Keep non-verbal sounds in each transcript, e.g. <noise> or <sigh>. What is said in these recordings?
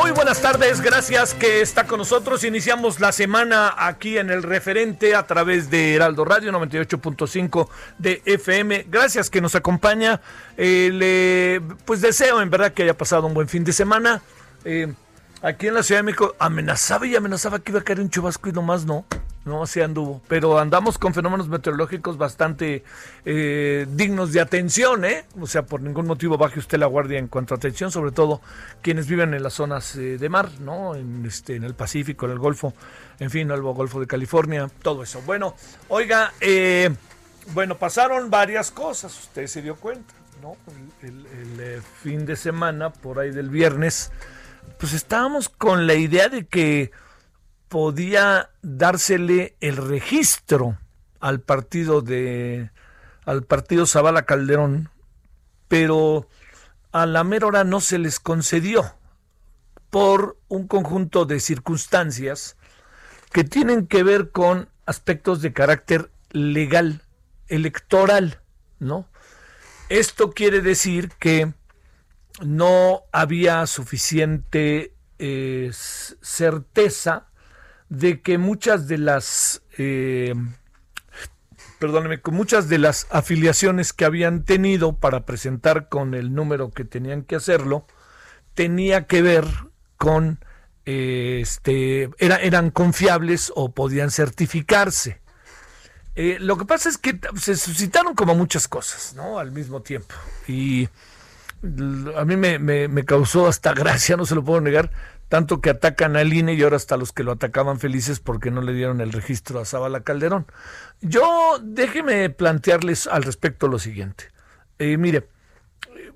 Muy buenas tardes, gracias que está con nosotros. Iniciamos la semana aquí en el referente a través de Heraldo Radio 98.5 de FM. Gracias que nos acompaña. Eh, le, pues deseo en verdad que haya pasado un buen fin de semana. Eh, aquí en la Ciudad de México amenazaba y amenazaba que iba a caer un chubasco y nomás no. No, así anduvo. Pero andamos con fenómenos meteorológicos bastante eh, dignos de atención, ¿eh? O sea, por ningún motivo baje usted la guardia en cuanto a atención, sobre todo quienes viven en las zonas eh, de mar, ¿no? En, este, en el Pacífico, en el Golfo, en fin, el Golfo de California, todo eso. Bueno, oiga, eh, bueno, pasaron varias cosas, usted se dio cuenta, ¿no? El, el- fin de semana, por ahí del viernes, pues estábamos con la idea de que podía dársele el registro al partido de al partido Zavala Calderón, pero a la mera hora no se les concedió por un conjunto de circunstancias que tienen que ver con aspectos de carácter legal, electoral, ¿no? Esto quiere decir que no había suficiente eh, certeza de que muchas de las eh, perdóneme, que muchas de las afiliaciones que habían tenido para presentar con el número que tenían que hacerlo tenía que ver con eh, este era- eran confiables o podían certificarse. Eh, lo que pasa es que se suscitaron como muchas cosas, ¿no? Al mismo tiempo. Y a mí me, me- me causó hasta gracia, no se lo puedo negar, tanto que atacan al INE y ahora hasta los que lo atacaban felices porque no le dieron el registro a Zabala Calderón. Yo déjeme plantearles al respecto lo siguiente. Eh, mire,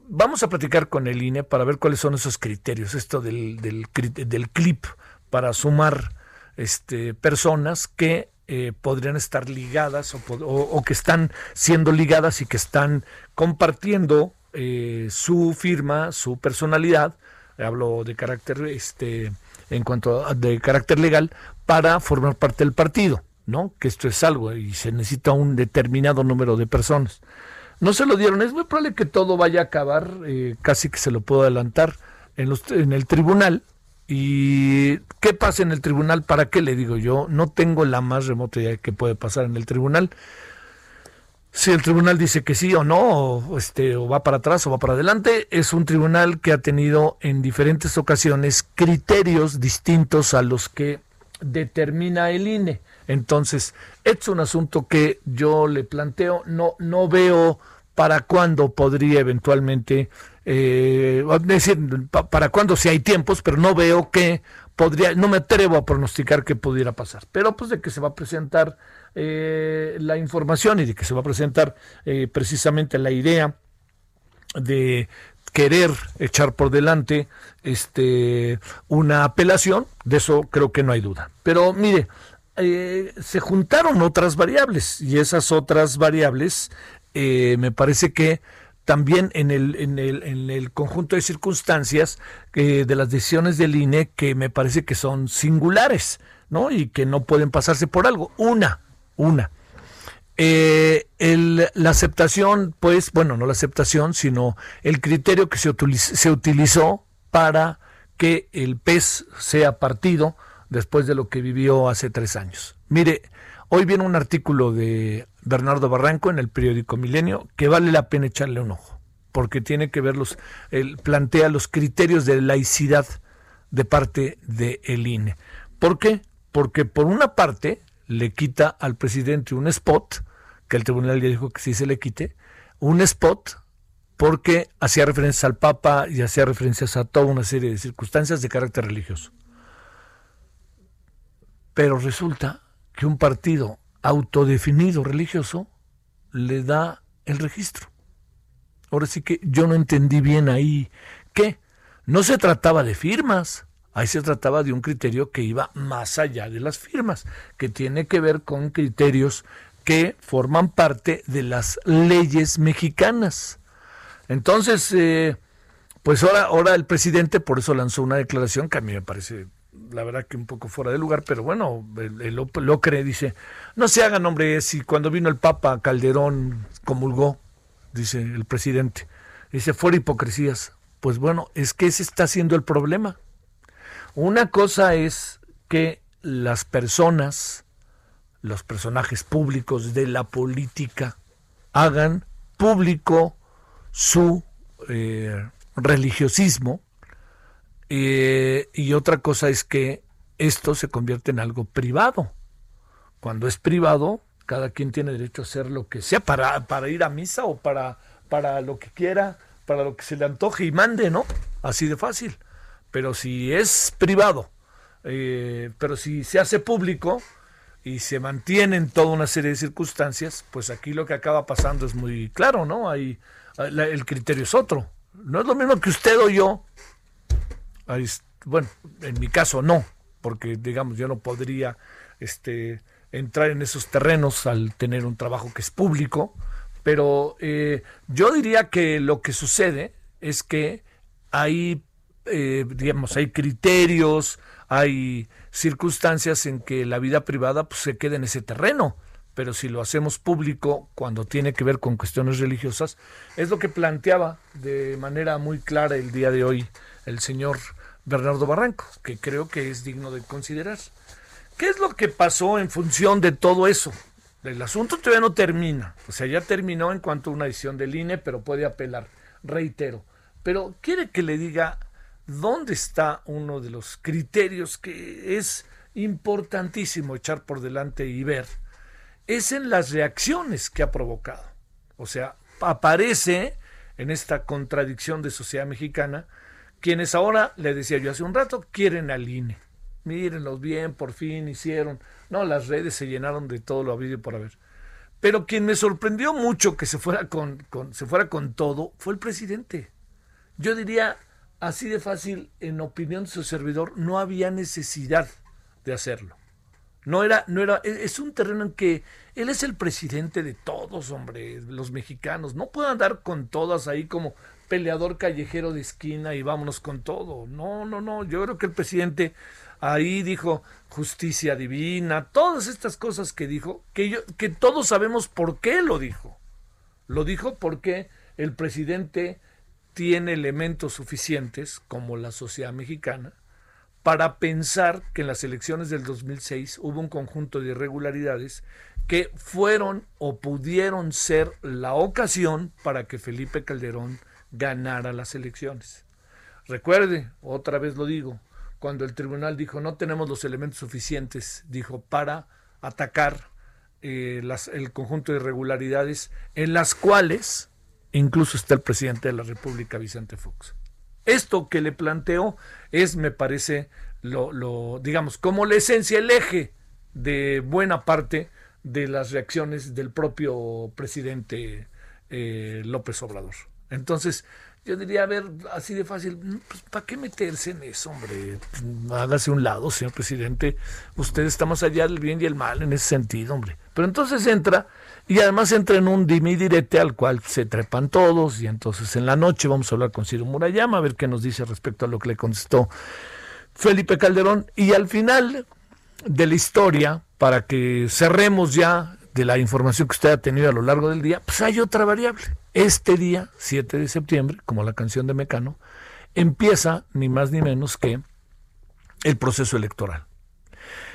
vamos a platicar con el INE para ver cuáles son esos criterios, esto del, del, clip para sumar este, personas que eh, podrían estar ligadas o que están siendo ligadas y que están compartiendo eh, su firma, su personalidad, hablo de carácter, este, en cuanto a de carácter legal, para formar parte del partido, ¿no? Que esto es algo y se necesita un determinado número de personas. No se lo dieron, es muy probable que todo vaya a acabar, eh, casi que se lo puedo adelantar, en, los, en el tribunal. ¿Y qué pasa en el tribunal? ¿Para qué le digo yo? No tengo la más remota idea de qué puede pasar en el tribunal. Si el tribunal dice que sí o no, o, este, o va para atrás o va para adelante, es un tribunal que ha tenido en diferentes ocasiones criterios distintos a los que determina el INE. Entonces, es un asunto que yo le planteo, no, no veo para cuándo podría eventualmente, eh, decir, pa- para cuándo si hay tiempos, pero no veo que podría, no me atrevo a pronosticar qué pudiera pasar. Pero pues de que se va a presentar eh, la información y de que se va a presentar eh, precisamente la idea de querer echar por delante este una apelación, de eso creo que no hay duda. Pero mire, eh, se juntaron otras variables y esas otras variables eh, me parece que también en el, en el, en el conjunto de circunstancias de las decisiones del INE que me parece que son singulares, ¿no? Y que no pueden pasarse por algo. Una, una. Eh, la aceptación, pues, bueno, no la aceptación, sino el criterio que se, se utilizó para que el pez sea partido después de lo que vivió hace tres años. Mire, hoy viene un artículo de Bernardo Barranco en el periódico Milenio que vale la pena echarle un ojo, porque tiene que ver los, él plantea los criterios de laicidad de parte del INE. ¿Por qué? Porque por una parte le quita al presidente un spot que el tribunal ya dijo que sí se le quite, un spot porque hacía referencias al Papa y hacía referencias a toda una serie de circunstancias de carácter religioso. Pero resulta que un partido autodefinido religioso le da el registro. Ahora sí que yo no entendí bien ahí que no se trataba de firmas, ahí se trataba de un criterio que iba más allá de las firmas, que tiene que ver con criterios que forman parte de las leyes mexicanas. Entonces, eh, pues ahora, ahora el presidente por eso lanzó una declaración que a mí me parece la verdad que un poco fuera de lugar, pero bueno, lo, cree, dice, no se hagan, hombre, si cuando vino el Papa Calderón comulgó, dice el presidente, dice, fuera hipocresías. Pues bueno, es que ese está siendo el problema. Una cosa es que las personas, los personajes públicos de la política, hagan público su eh, religiosismo, eh, y otra cosa es que esto se convierte en algo privado. Cuando es privado, cada quien tiene derecho a hacer lo que sea para, ir a misa o para, para lo que quiera, para lo que se le antoje y mande, ¿no? Así de fácil. Pero si es privado, eh, pero si se hace público y se mantiene en toda una serie de circunstancias, pues aquí lo que acaba pasando es muy claro, ¿no? Hay, el criterio es otro. No es lo mismo que usted o yo bueno, en mi caso no, porque digamos yo no podría este, entrar en esos terrenos al tener un trabajo que es público, pero eh, yo diría que lo que sucede es que hay, eh, digamos, hay criterios, hay circunstancias en que la vida privada pues, se queda en ese terreno pero si lo hacemos público cuando tiene que ver con cuestiones religiosas, es lo que planteaba de manera muy clara el día de hoy el señor Bernardo Barranco, que creo que es digno de considerar. ¿Qué es lo que pasó en función de todo eso? El asunto todavía no termina, o sea, ya terminó en cuanto a una decisión del INE, pero puede apelar, reitero. Pero quiere que le diga dónde está uno de los criterios que es importantísimo echar por delante y ver, es en las reacciones que ha provocado. O sea, aparece en esta contradicción de sociedad mexicana quienes ahora, le decía yo hace un rato, quieren al INE. Mírenlos bien, por fin hicieron. No, las redes se llenaron de todo lo habido por haber. Pero quien me sorprendió mucho que se fuera con, se fuera con todo fue el presidente. Yo diría, así de fácil, en opinión de su servidor, no había necesidad de hacerlo. No era, no era, e, es un terreno en que él es el presidente de todos, hombre, los mexicanos. No puede andar con todas ahí como peleador callejero de esquina y vámonos con todo. No, no, no. Yo creo que el presidente ahí dijo justicia divina, todas estas cosas que dijo, que, yo, que todos sabemos por qué lo dijo. Lo dijo porque el presidente tiene elementos suficientes, como la sociedad mexicana, para pensar que en las elecciones del 2006 hubo un conjunto de irregularidades que fueron o pudieron ser la ocasión para que Felipe Calderón ganara las elecciones. Recuerde, otra vez lo digo, cuando el tribunal dijo no tenemos los elementos suficientes, dijo, para atacar eh, el conjunto de irregularidades en las cuales incluso está el presidente de la República, Vicente Fox. Esto que le planteo es, me parece, lo, digamos, como la esencia, el eje de buena parte de las reacciones del propio presidente eh, López Obrador. Entonces, yo diría, a ver, así de fácil, mm, pues, ¿para qué meterse en eso, hombre? Hágase un lado, señor presidente. Usted está más allá del bien y el mal en ese sentido, hombre. Pero entonces entra, y además entra en un dime y direte al cual se trepan todos, y entonces en la noche vamos a hablar con Ciro Murayama, a ver qué nos dice respecto a lo que le contestó Felipe Calderón. Y al final de la historia, para que cerremos ya de la información que usted ha tenido a lo largo del día, pues hay otra variable. Este día, 7 de septiembre, como la canción de Mecano, empieza ni más ni menos que el proceso electoral.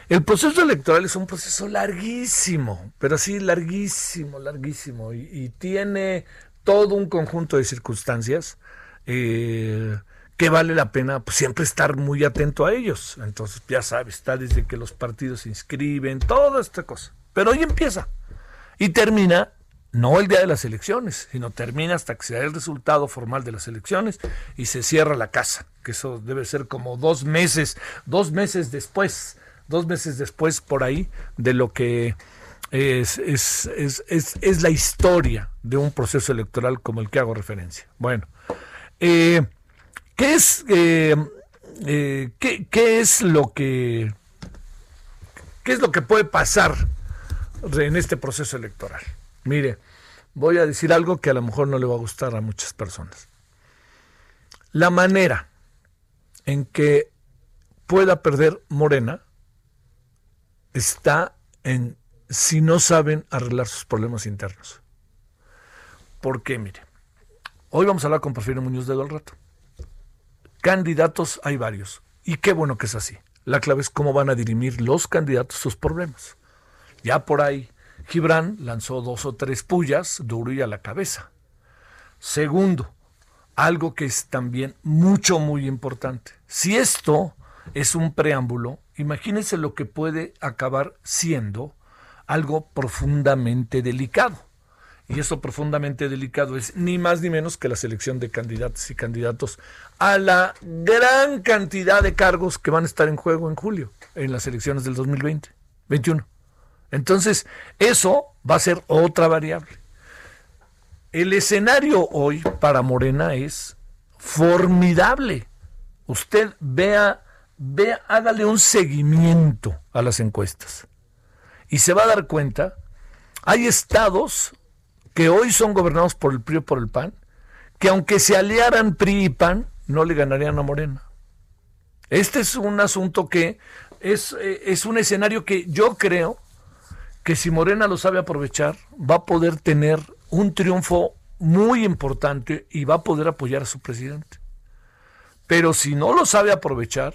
El proceso electoral es un proceso larguísimo, pero así larguísimo, larguísimo, y, tiene todo un conjunto de circunstancias eh, que vale la pena pues, siempre estar muy atento a ellos. Entonces, ya sabes, está desde que los partidos se inscriben, toda esta cosa. Pero hoy empieza. Y termina no el día de las elecciones, sino termina hasta que se da el resultado formal de las elecciones y se cierra la casa, que eso debe ser como dos meses, dos meses después, dos meses después por ahí de lo que es, es, es, es la historia de un proceso electoral como el que hago referencia. Bueno, eh, ¿qué es eh, eh, ¿qué, ¿qué, es lo que qué es lo que puede pasar en este proceso electoral? Mire, voy a decir algo que a lo mejor no le va a gustar a muchas personas. La manera en que pueda perder Morena está en si no saben arreglar sus problemas internos. ¿Por qué? Mire, hoy vamos a hablar con Porfirio Muñoz de al rato. Candidatos hay varios. Y qué bueno que es así. La clave es cómo van a dirimir los candidatos sus problemas. Ya por ahí, Gibran lanzó dos o tres pullas duro y a la cabeza. Segundo, algo que es también mucho, muy importante. Si esto es un preámbulo, imagínense lo que puede acabar siendo algo profundamente delicado. Y eso profundamente delicado es ni más ni menos que la selección de candidatos y candidatos a la gran cantidad de cargos que van a estar en juego en julio, en las elecciones del 2020, 21. Entonces, eso va a ser otra variable. El escenario hoy para Morena es formidable. Usted vea, vea, hágale un seguimiento a las encuestas y se va a dar cuenta, hay estados que hoy son gobernados por el PRI o por el PAN, que aunque se aliaran PRI y PAN, no le ganarían a Morena. Este es un asunto que es, eh, es un escenario que yo creo que si Morena lo sabe aprovechar, va a poder tener un triunfo muy importante y va a poder apoyar a su presidente. Pero si no lo sabe aprovechar,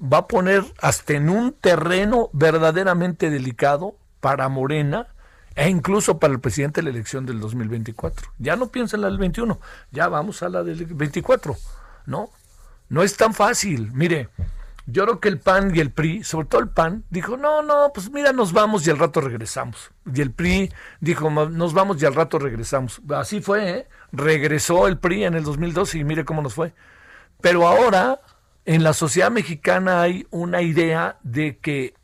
va a poner hasta en un terreno verdaderamente delicado para Morena e incluso para el presidente de la elección del 2024. Ya no piensa en la del 21, ya vamos a la del 24, ¿no? No es tan fácil. Mire, yo creo que el PAN y el PRI, sobre todo el PAN, dijo, no, no, pues mira, nos vamos y al rato regresamos. Y el PRI dijo, nos vamos y al rato regresamos. Así fue, ¿eh? Regresó el PRI en el 2012 y mire cómo nos fue. Pero ahora en la sociedad mexicana hay una idea de que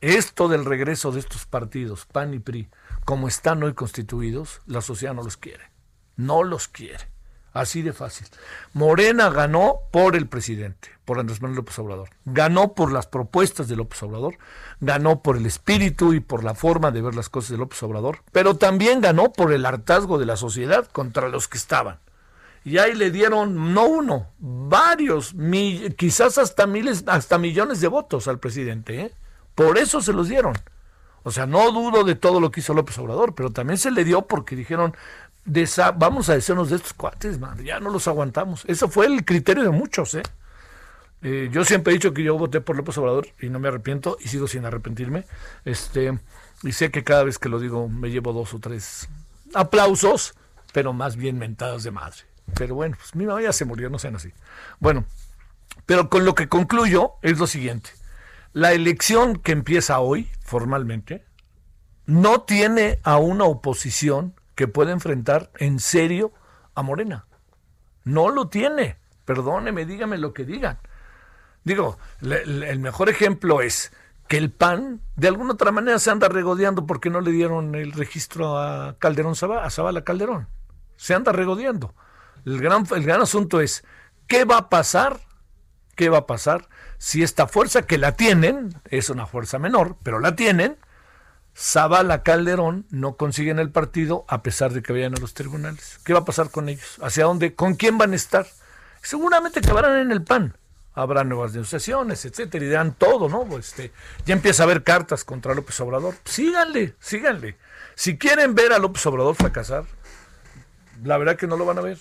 esto del regreso de estos partidos, PAN y PRI, como están hoy constituidos, la sociedad no los quiere. No los quiere. Así de fácil. Morena ganó por el presidente, por Andrés Manuel López Obrador. Ganó por las propuestas de López Obrador, ganó por el espíritu y por la forma de ver las cosas de López Obrador, pero también ganó por el hartazgo de la sociedad contra los que estaban y ahí le dieron no uno, varios, quizás hasta miles, hasta millones de votos al presidente. ¿eh? Por eso se los dieron. O sea, no dudo de todo lo que hizo López Obrador, pero también se le dio porque dijeron, vamos a decirnos de estos cuates, man, ya no los aguantamos. Eso fue el criterio de muchos. ¿eh? ¿eh? yo siempre he dicho que yo voté por López Obrador y no me arrepiento y sigo sin arrepentirme. Este, y sé que cada vez que lo digo me llevo dos o tres aplausos, pero más bien mentadas de madre. Pero bueno, pues mi mamá ya se murió, no sean así. Bueno, pero con lo que concluyo es lo siguiente. La elección que empieza hoy, formalmente, no tiene a una oposición que pueda enfrentar en serio a Morena. No lo tiene. Perdóneme, dígame lo que digan. Digo, el mejor ejemplo es que el PAN de alguna otra manera se anda regodeando porque no le dieron el registro a Calderón a Zabala Calderón. Se anda regodeando. El gran, el gran asunto es, ¿qué va a pasar? ¿Qué va a pasar si esta fuerza que la tienen, es una fuerza menor, pero la tienen, Zavala Calderón no consiguen el partido a pesar de que vayan a los tribunales. ¿Qué va a pasar con ellos? ¿Hacia dónde? ¿Con quién van a estar? Seguramente acabarán en el PAN. Habrá nuevas negociaciones, etcétera, y dirán todo, ¿no? Este, ya empieza a haber cartas contra López Obrador. Síganle, síganle. Si quieren ver a López Obrador fracasar, la verdad que no lo van a ver.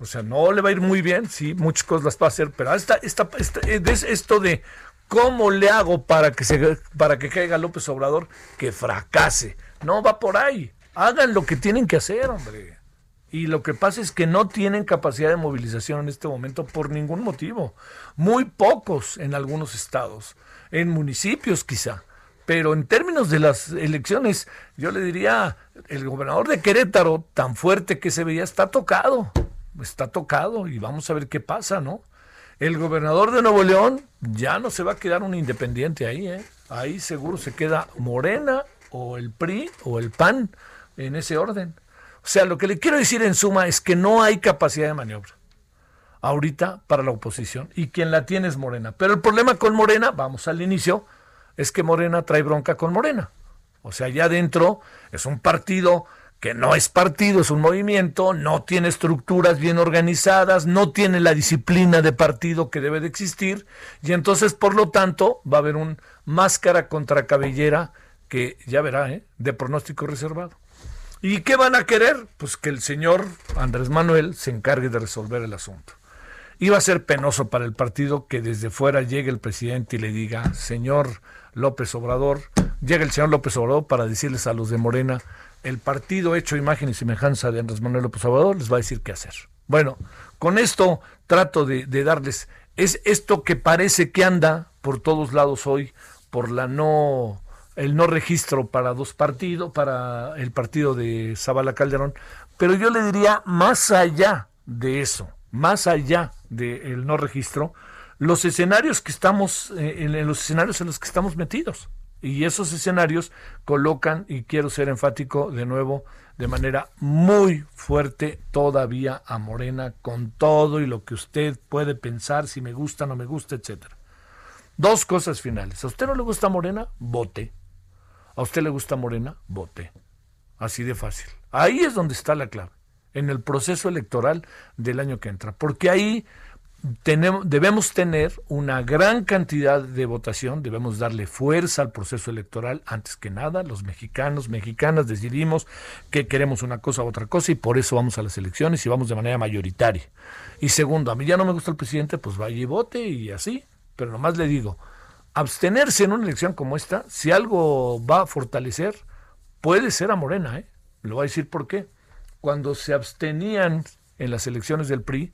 O sea, no le va a ir muy bien, sí, muchas cosas las va a hacer, pero esta, esta, es esto de cómo le hago para que, se, para que caiga López Obrador, que fracase. No va por ahí. Hagan lo que tienen que hacer, hombre. Y lo que pasa es que no tienen capacidad de movilización en este momento por ningún motivo. Muy pocos en algunos estados, en municipios quizá, Pero en términos de las elecciones, yo le diría, el gobernador de Querétaro, tan fuerte que se veía, está tocado. Está tocado y vamos a ver qué pasa, ¿no? El gobernador de Nuevo León ya no se va a quedar un independiente ahí, ¿eh? Ahí seguro se queda Morena o el PRI o el PAN en ese orden. O sea, lo que le quiero decir en suma es que no hay capacidad de maniobra ahorita para la oposición y quien la tiene es Morena. Pero el problema con Morena, vamos al inicio, es que Morena trae bronca con Morena. O sea, allá adentro es un partido que no es partido, es un movimiento, no tiene estructuras bien organizadas, no tiene la disciplina de partido que debe de existir, y entonces, por lo tanto, va a haber un máscara contra cabellera que ya verá, ¿eh? de pronóstico reservado. ¿Y qué van a querer? Pues que el señor Andrés Manuel se encargue de resolver el asunto. Iba a ser penoso para el partido que desde fuera llegue el presidente y le diga, señor López Obrador, llega el señor López Obrador para decirles a los de Morena, el partido hecho imagen y semejanza de Andrés Manuel López Obrador les va a decir qué hacer. Bueno, con esto trato de, darles, es esto que parece que anda por todos lados hoy, por la no el no registro para dos partidos, para el partido de Zabala Calderón, pero yo le diría más allá de eso, más allá del no registro, los escenarios que estamos, eh, en, los escenarios en los que estamos metidos. Y esos escenarios colocan, y quiero ser enfático de nuevo, de manera muy fuerte todavía a Morena, con todo y lo que usted puede pensar, si me gusta, no me gusta, etcétera. Dos cosas finales. ¿A usted no le gusta Morena? Vote. ¿A usted le gusta Morena? Vote. Así de fácil. Ahí es donde está la clave, en el proceso electoral del año que entra. Porque ahí tenemos, debemos tener una gran cantidad de votación, debemos darle fuerza al proceso electoral. Antes que nada, los mexicanos, mexicanas decidimos que queremos una cosa u otra cosa y por eso vamos a las elecciones y vamos de manera mayoritaria. Y segundo, a mí ya no me gusta el presidente, pues vaya y vote y así. Pero nomás le digo, abstenerse en una elección como esta, si algo va a fortalecer, puede ser a Morena, ¿eh? Lo voy a decir por qué. Cuando se abstenían en las elecciones del PRI,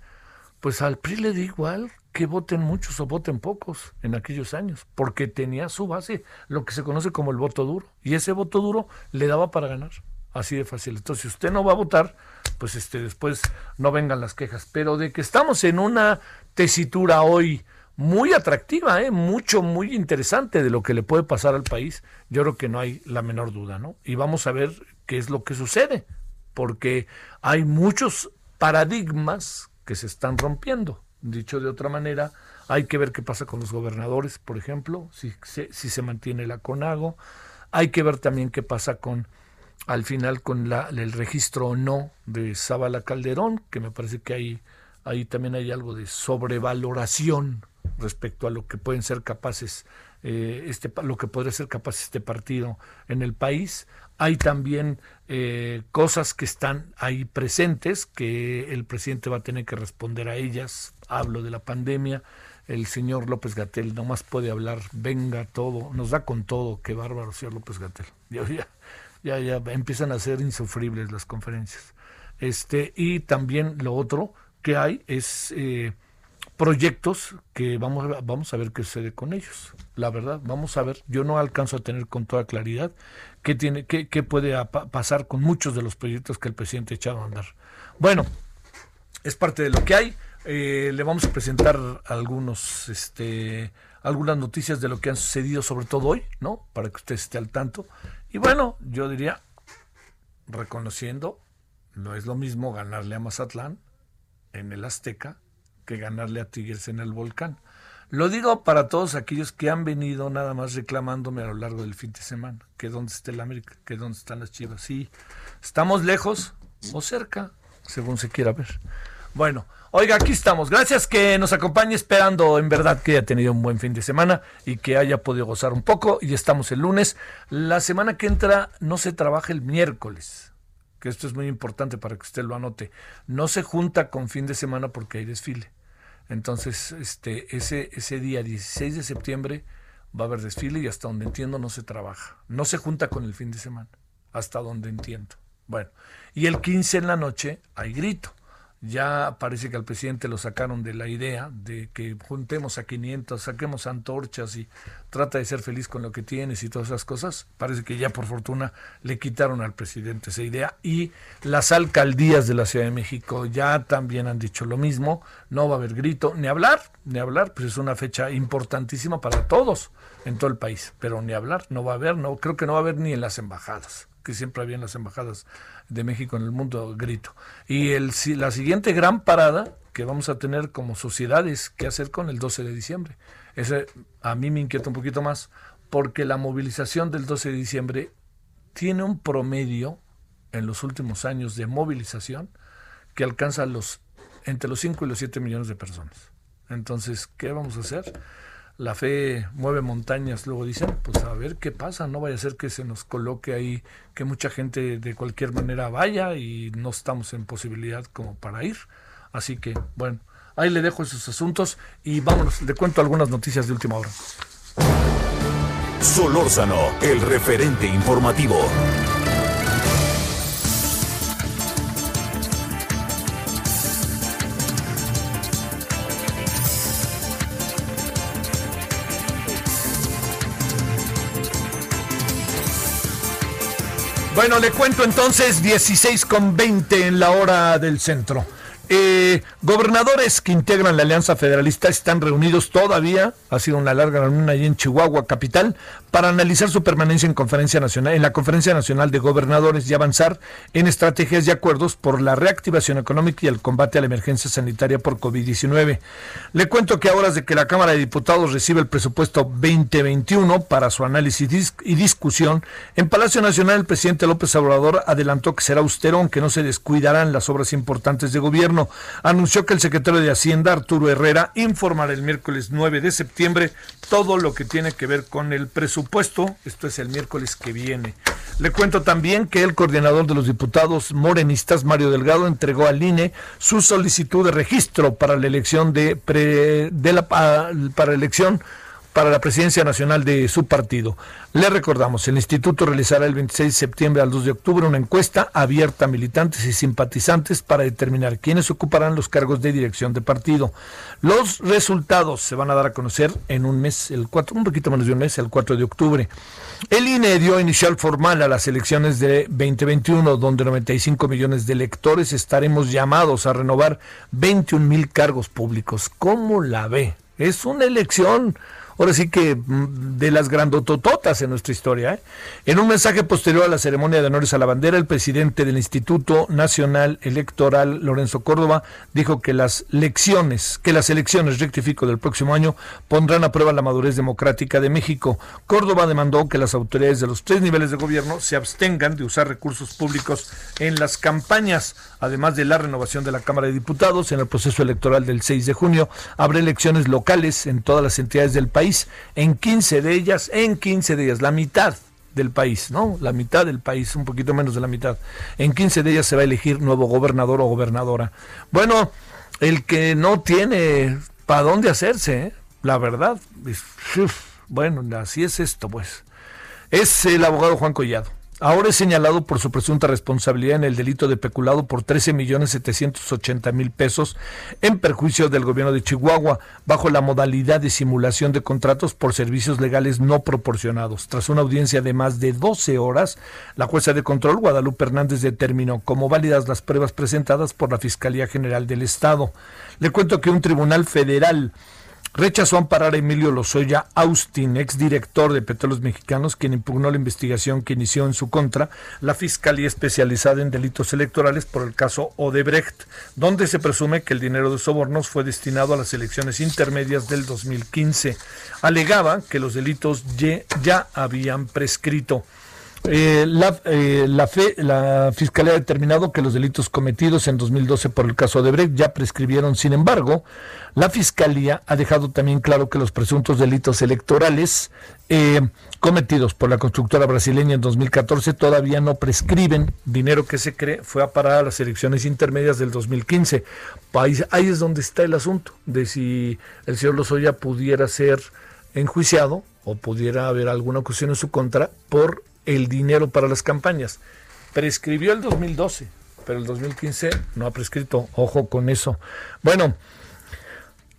pues al PRI le da igual que voten muchos o voten pocos en aquellos años, porque tenía su base, lo que se conoce como el voto duro, y ese voto duro le daba para ganar, así de fácil. Entonces, si usted no va a votar, pues este después no vengan las quejas, pero de que estamos en una tesitura hoy muy atractiva, ¿eh? mucho, muy interesante de lo que le puede pasar al país, yo creo que no hay la menor duda, ¿no? Y vamos a ver qué es lo que sucede, porque hay muchos paradigmas que se están rompiendo. Dicho de otra manera, hay que ver qué pasa con los gobernadores, por ejemplo, si, si se mantiene la CONAGO. Hay que ver también qué pasa con, al final, con la, el registro o no de Zabala Calderón, que me parece que hay, ahí también hay algo de sobrevaloración respecto a lo que pueden ser capaces eh, este lo que podría ser capaz este partido en el país. Hay también eh, cosas que están ahí presentes que el presidente va a tener que responder a ellas. Hablo de la pandemia. El señor López Gatel nomás puede hablar venga todo nos da con todo. Qué bárbaro señor López Gatel. <laughs> Ya, ya, ya, empiezan a ser insufribles las conferencias. Este y también lo otro que hay es eh, proyectos que vamos a, vamos a ver qué sucede con ellos. La verdad, vamos a ver. Yo no alcanzo a tener con toda claridad qué, tiene, qué, qué puede pasar con muchos de los proyectos que el presidente ha echado a andar. Bueno, es parte de lo que hay. Eh, le vamos a presentar algunos, este, algunas noticias de lo que han sucedido, sobre todo hoy, ¿no? Para que usted esté al tanto. Y bueno, yo diría, reconociendo, no es lo mismo ganarle a Mazatlán en el Azteca que ganarle a Tigres en el volcán. Lo digo para todos aquellos que han venido nada más reclamándome a lo largo del fin de semana, que dónde está el América, que dónde están las Chivas. Sí, estamos lejos o cerca, según se quiera ver. Bueno, oiga, aquí estamos. Gracias que nos acompañe, esperando en verdad que haya tenido un buen fin de semana y que haya podido gozar un poco. Y estamos el lunes. La semana que entra no se trabaja el miércoles que esto es muy importante para que usted lo anote, no se junta con fin de semana porque hay desfile. Entonces, este, ese, ese día 16 de septiembre va a haber desfile y hasta donde entiendo no se trabaja. No se junta con el fin de semana, hasta donde entiendo. Bueno, y el 15 en la noche hay grito. Ya parece que al presidente lo sacaron de la idea de que juntemos a 500, saquemos antorchas y trata de ser feliz con lo que tienes y todas esas cosas. Parece que ya por fortuna le quitaron al presidente esa idea y las alcaldías de la Ciudad de México ya también han dicho lo mismo. No va a haber grito, ni hablar, ni hablar, pues es una fecha importantísima para todos en todo el país, pero ni hablar, no va a haber, no creo que no va a haber ni en las embajadas que siempre había en las embajadas de México en el mundo, grito. Y el, la siguiente gran parada que vamos a tener como sociedades que hacer con el 12 de diciembre. Ese a mí me inquieta un poquito más porque la movilización del 12 de diciembre tiene un promedio en los últimos años de movilización que alcanza los entre los 5 y los 7 millones de personas. Entonces, ¿qué vamos a hacer? La fe mueve montañas, luego dicen, pues a ver qué pasa, no vaya a ser que se nos coloque ahí, que mucha gente de cualquier manera vaya y no estamos en posibilidad como para ir. Así que, bueno, ahí le dejo esos asuntos y vámonos, le cuento algunas noticias de última hora. Solórzano, el referente informativo. Bueno, le cuento entonces 16 con 20 en la hora del centro. Eh, gobernadores que integran la Alianza Federalista están reunidos todavía, ha sido una larga reunión allí en Chihuahua, capital, para analizar su permanencia en, conferencia nacional, en la Conferencia Nacional de Gobernadores y avanzar en estrategias y acuerdos por la reactivación económica y el combate a la emergencia sanitaria por COVID-19. Le cuento que a horas de que la Cámara de Diputados recibe el presupuesto 2021 para su análisis y discusión, en Palacio Nacional el presidente López Obrador adelantó que será austero, aunque no se descuidarán las obras importantes de gobierno. Anunció que el secretario de Hacienda, Arturo Herrera, informará el miércoles 9 de septiembre todo lo que tiene que ver con el presupuesto puesto, esto es el miércoles que viene. Le cuento también que el coordinador de los diputados morenistas, Mario Delgado, entregó al INE su solicitud de registro para la elección de, de la, para elección para la presidencia nacional de su partido. Le recordamos, el instituto realizará el 26 de septiembre al 2 de octubre una encuesta abierta a militantes y simpatizantes para determinar quiénes ocuparán los cargos de dirección de partido. Los resultados se van a dar a conocer en un mes, el 4, un poquito menos de un mes, el 4 de octubre. El INE dio inicial formal a las elecciones de 2021, donde 95 millones de electores estaremos llamados a renovar 21 mil cargos públicos. ¿Cómo la ve? Es una elección ahora sí que mm, de las grandotototas en nuestra historia. ¿eh? En un mensaje posterior a la ceremonia de honores a la bandera, el presidente del Instituto Nacional Electoral, Lorenzo Córdoba, dijo que las elecciones, que las elecciones, rectifico, del próximo año pondrán a prueba la madurez democrática de México. Córdoba demandó que las autoridades de los tres niveles de gobierno se abstengan de usar recursos públicos en las campañas, además de la renovación de la Cámara de Diputados en el proceso electoral del 6 de junio. Habrá elecciones locales en todas las entidades del país en 15 de ellas, en 15 de ellas, la mitad del país, ¿no? La mitad del país, un poquito menos de la mitad. En 15 de ellas se va a elegir nuevo gobernador o gobernadora. Bueno, el que no tiene para dónde hacerse, ¿eh? la verdad, bueno, así es esto, pues. Es el abogado Juan Collado. Ahora es señalado por su presunta responsabilidad en el delito de peculado por 13 millones 780 mil pesos en perjuicio del gobierno de Chihuahua bajo la modalidad de simulación de contratos por servicios legales no proporcionados. Tras una audiencia de más de 12 horas, la jueza de control Guadalupe Hernández determinó como válidas las pruebas presentadas por la Fiscalía General del Estado. Le cuento que un tribunal federal rechazó amparar a Emilio Lozoya Austin, exdirector de Petróleos Mexicanos, quien impugnó la investigación que inició en su contra la Fiscalía Especializada en Delitos Electorales por el caso Odebrecht, donde se presume que el dinero de sobornos fue destinado a las elecciones intermedias del 2015. Alegaba que los delitos ya habían prescrito. Eh, la, eh, la, fe, la Fiscalía ha determinado que los delitos cometidos en 2012 por el caso de Brecht ya prescribieron. Sin embargo, la Fiscalía ha dejado también claro que los presuntos delitos electorales eh, cometidos por la constructora brasileña en 2014 todavía no prescriben. Dinero que se cree fue a parar a las elecciones intermedias del 2015. Ahí, es donde está el asunto de si el señor Lozoya pudiera ser enjuiciado o pudiera haber alguna acusación en su contra por el dinero para las campañas. Prescribió el 2012, pero el 2015 no ha prescrito. Ojo con eso. Bueno,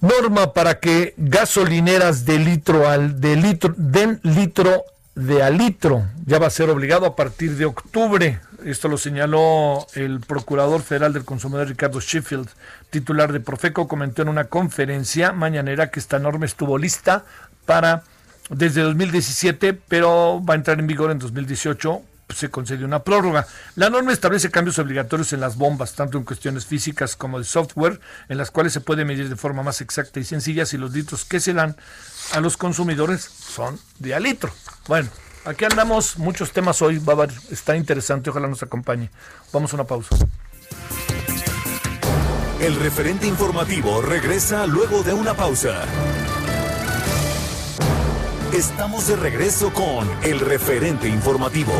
norma para que gasolineras de litro al de litro den litro de a litro. Ya va a ser obligado a partir de octubre. Esto lo señaló el Procurador Federal del Consumidor Ricardo Sheffield, titular de Profeco, comentó en una conferencia mañanera que esta norma estuvo lista para desde 2017, pero va a entrar en vigor en 2018 se concedió una prórroga. La norma establece cambios obligatorios en las bombas, tanto en cuestiones físicas como de software, en las cuales se puede medir de forma más exacta y sencilla si los litros que se dan a los consumidores son de a litro. Bueno, aquí andamos, muchos temas hoy, va a está interesante, ojalá nos acompañe. Vamos a una pausa. El referente informativo regresa luego de una pausa. Estamos de regreso con el referente informativo.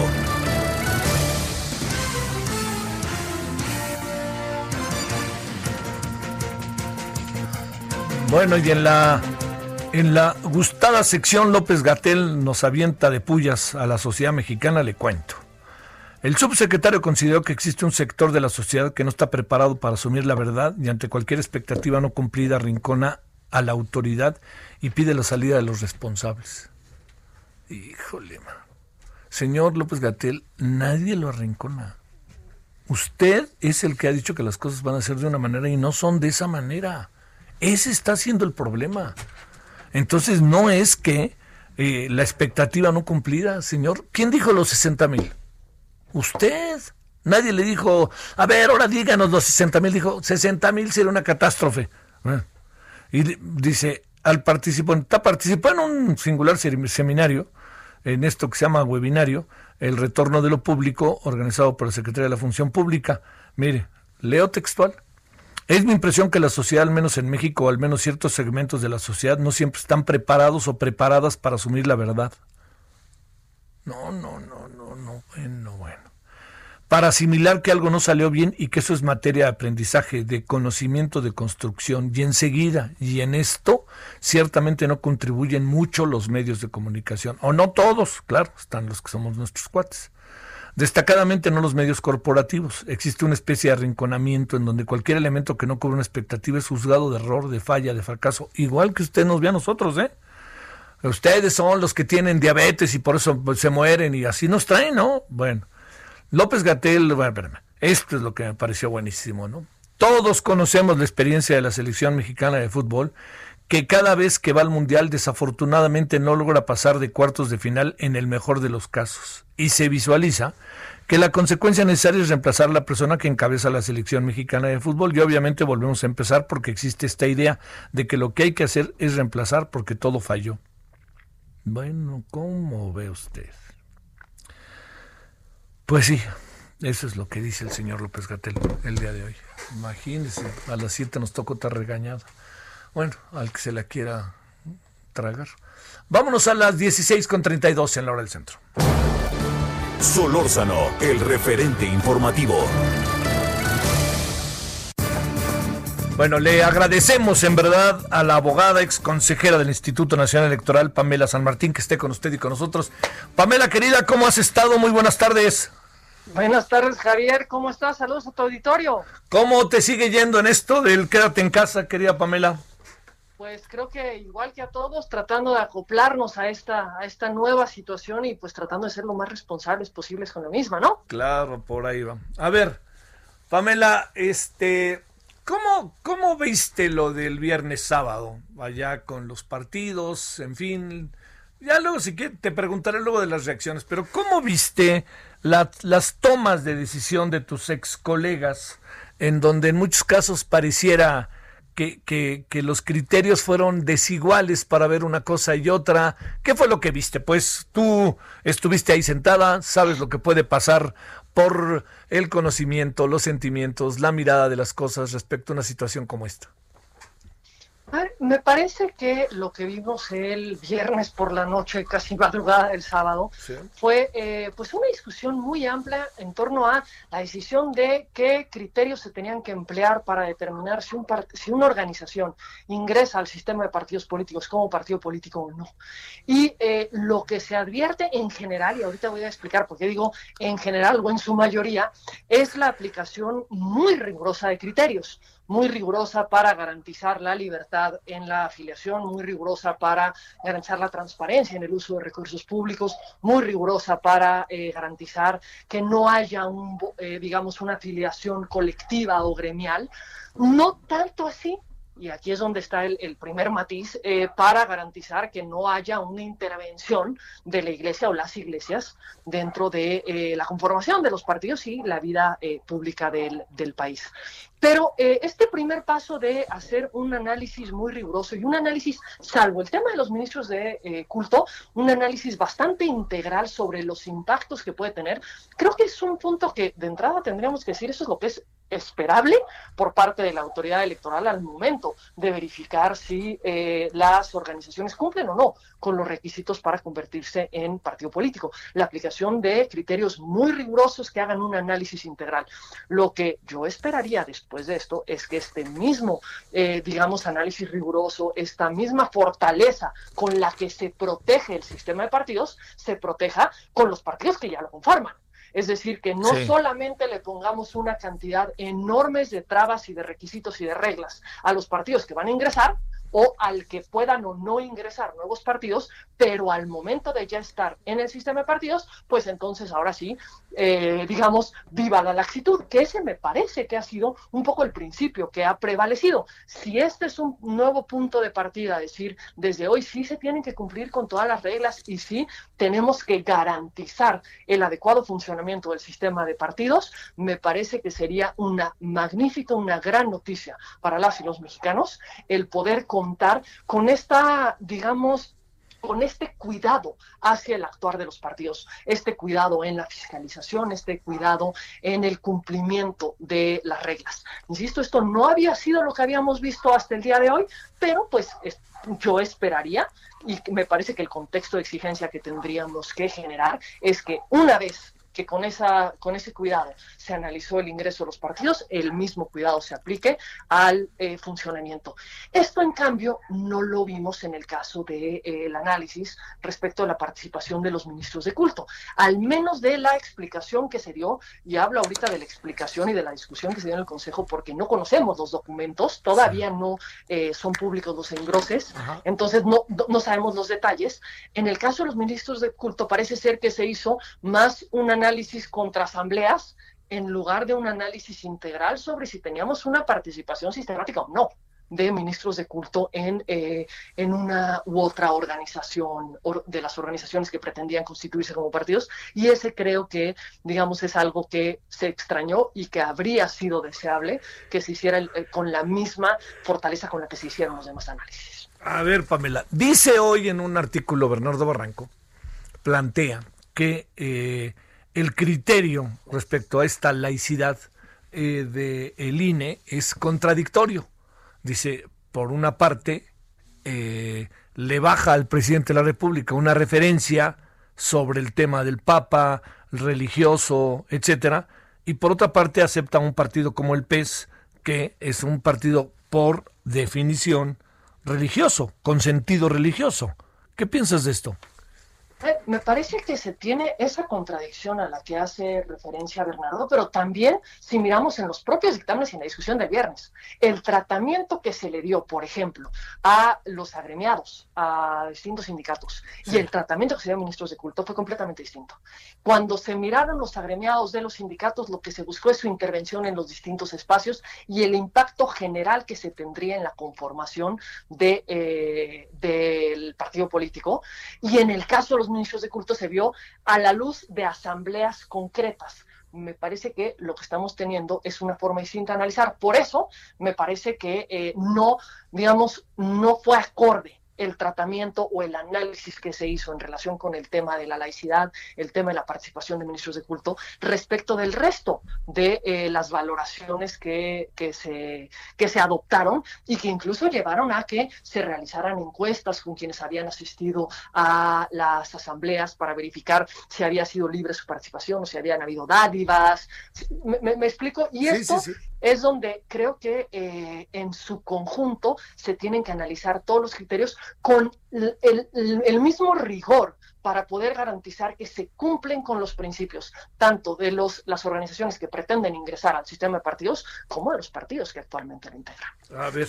Bueno, y en la en la gustada sección López Gatel nos avienta de pullas a la sociedad mexicana, le cuento. El subsecretario consideró que existe un sector de la sociedad que no está preparado para asumir la verdad y ante cualquier expectativa no cumplida rincona a la autoridad y pide la salida de los responsables. Híjole, señor López Gatel, nadie lo arrincona. Usted es el que ha dicho que las cosas van a ser de una manera y no son de esa manera. Ese está siendo el problema. Entonces no es que eh, la expectativa no cumplida, señor. ¿Quién dijo los 60 mil? Usted. Nadie le dijo, a ver, ahora díganos los 60 mil. Dijo, 60 mil sería una catástrofe. Y dice, al participante, participó en un singular seminario, en esto que se llama webinario, el retorno de lo público, organizado por la Secretaría de la Función Pública. Mire, leo textual. Es mi impresión que la sociedad, al menos en México, o al menos ciertos segmentos de la sociedad, no siempre están preparados o preparadas para asumir la verdad. No, no, no, no, no, bueno, bueno. Para asimilar que algo no salió bien y que eso es materia de aprendizaje, de conocimiento, de construcción. Y enseguida, y en esto, ciertamente no contribuyen mucho los medios de comunicación. O no todos, claro, están los que somos nuestros cuates. Destacadamente no los medios corporativos. Existe una especie de arrinconamiento en donde cualquier elemento que no cubre una expectativa es juzgado de error, de falla, de fracaso, igual que usted nos ve a nosotros, ¿eh? Ustedes son los que tienen diabetes y por eso se mueren y así nos traen, ¿no? Bueno, López Gatel, bueno, esto es lo que me pareció buenísimo, ¿no? Todos conocemos la experiencia de la selección mexicana de fútbol que cada vez que va al Mundial desafortunadamente no logra pasar de cuartos de final en el mejor de los casos. Y se visualiza que la consecuencia necesaria es reemplazar a la persona que encabeza la selección mexicana de fútbol y obviamente volvemos a empezar porque existe esta idea de que lo que hay que hacer es reemplazar porque todo falló. Bueno, ¿cómo ve usted? Pues sí, eso es lo que dice el señor López Gatel el día de hoy. Imagínese, a las 7 nos tocó estar regañado. Bueno, al que se la quiera tragar. Vámonos a las 16 con 32 en la hora del centro. Solórzano, el referente informativo. Bueno, le agradecemos en verdad a la abogada ex consejera del Instituto Nacional Electoral, Pamela San Martín, que esté con usted y con nosotros. Pamela, querida, ¿cómo has estado? Muy buenas tardes. Buenas tardes, Javier. ¿Cómo estás? Saludos a tu auditorio. ¿Cómo te sigue yendo en esto del quédate en casa, querida Pamela? Pues creo que igual que a todos, tratando de acoplarnos a esta, a esta nueva situación y pues tratando de ser lo más responsables posibles con la misma, ¿no? Claro, por ahí va. A ver, Pamela, este, ¿cómo, cómo viste lo del viernes sábado? Allá con los partidos, en fin. Ya luego, si quieres, te preguntaré luego de las reacciones, pero ¿cómo viste las tomas de decisión de tus ex colegas, en donde en muchos casos pareciera que, que, los criterios fueron desiguales para ver una cosa y otra. ¿Qué fue lo que viste? Pues tú estuviste ahí sentada, sabes lo que puede pasar por el conocimiento, los sentimientos, la mirada de las cosas respecto a una situación como esta. Me parece que lo que vimos el viernes por la noche, casi madrugada del sábado, fue eh, pues una discusión muy amplia en torno a la decisión de qué criterios se tenían que emplear para determinar si, un si una organización ingresa al sistema de partidos políticos como partido político o no. Y eh, lo que se advierte en general, y ahorita voy a explicar por qué digo en general o en su mayoría, es la aplicación muy rigurosa de criterios muy rigurosa para garantizar la libertad en la afiliación, muy rigurosa para garantizar la transparencia en el uso de recursos públicos, muy rigurosa para eh, garantizar que no haya un, eh, digamos, una afiliación colectiva o gremial. No tanto así y aquí es donde está el, primer matiz, eh, para garantizar que no haya una intervención de la iglesia o las iglesias dentro de la conformación de los partidos y la vida pública del, país. Pero eh, este primer paso de hacer un análisis muy riguroso y un análisis, salvo el tema de los ministros de eh, culto, un análisis bastante integral sobre los impactos que puede tener, creo que es un punto que de entrada tendríamos que decir, eso es lo que es esperable por parte de la autoridad electoral al momento de verificar si eh, las organizaciones cumplen o no con los requisitos para convertirse en partido político. La aplicación de criterios muy rigurosos que hagan un análisis integral. Lo que yo esperaría después de esto es que este mismo, eh, digamos, análisis riguroso, esta misma fortaleza con la que se protege el sistema de partidos, se proteja con los partidos que ya lo conforman. Es decir, que no solamente le pongamos una cantidad enorme de trabas y de requisitos y de reglas a los partidos que van a ingresar, o al que puedan o no ingresar nuevos partidos, pero al momento de ya estar en el sistema de partidos, pues entonces ahora sí, eh, digamos, viva la laxitud, que ese me parece que ha sido un poco el principio que ha prevalecido. Si este es un nuevo punto de partida, decir, desde hoy sí se tienen que cumplir con todas las reglas y sí tenemos que garantizar el adecuado funcionamiento del sistema de partidos, me parece que sería una magnífica, una gran noticia para las y los mexicanos el poder con esta, digamos, con este cuidado hacia el actuar de los partidos, este cuidado en la fiscalización, este cuidado en el cumplimiento de las reglas. Insisto, esto no había sido lo que habíamos visto hasta el día de hoy, pero pues yo esperaría y me parece que el contexto de exigencia que tendríamos que generar es que una vez que con, esa, con ese cuidado se analizó el ingreso de los partidos, el mismo cuidado se aplique al eh, funcionamiento. Esto, en cambio, no lo vimos en el caso del de, eh, análisis respecto a la participación de los ministros de culto, al menos de la explicación que se dio, y hablo ahorita de la explicación y de la discusión que se dio en el Consejo, porque no conocemos los documentos, todavía no eh, son públicos los engroses, entonces no, no sabemos los detalles. En el caso de los ministros de culto, parece ser que se hizo más un análisis análisis contra asambleas en lugar de un análisis integral sobre si teníamos una participación sistemática o no de ministros de culto en, eh, en una u otra organización de las organizaciones que pretendían constituirse como partidos y ese creo que digamos es algo que se extrañó y que habría sido deseable que se hiciera eh, con la misma fortaleza con la que se hicieron los demás análisis. A ver, Pamela, dice hoy en un artículo Bernardo Barranco, plantea que eh, el criterio respecto a esta laicidad eh, del INE es contradictorio. Dice, por una parte, eh, le baja al presidente de la República una referencia sobre el tema del Papa, religioso, etcétera, y por otra parte acepta un partido como el PES, que es un partido por definición religioso, con sentido religioso. ¿Qué piensas de esto? Me parece que se tiene esa contradicción a la que hace referencia Bernardo, pero también si miramos en los propios dictámenes y en la discusión del viernes, el tratamiento que se le dio, por ejemplo, a los agremiados, a distintos sindicatos, y el tratamiento que se dio a ministros de culto fue completamente distinto. Cuando se miraron los agremiados de los sindicatos, lo que se buscó es su intervención en los distintos espacios y el impacto general que se tendría en la conformación de, eh, del partido político. Y en el caso de los ministros de culto se vio a la luz de asambleas concretas. Me parece que lo que estamos teniendo es una forma distinta de analizar. Por eso me parece que eh, no, digamos, no fue acorde el tratamiento o el análisis que se hizo en relación con el tema de la laicidad, el tema de la participación de ministros de culto, respecto del resto de eh, las valoraciones que, que, se, que se adoptaron y que incluso llevaron a que se realizaran encuestas con quienes habían asistido a las asambleas para verificar si había sido libre su participación o si habían habido dádivas. ¿Me, explico? Y esto es donde creo que eh, en su conjunto se tienen que analizar todos los criterios con el, mismo rigor para poder garantizar que se cumplen con los principios, tanto de los, las organizaciones que pretenden ingresar al sistema de partidos como de los partidos que actualmente lo integran. A ver,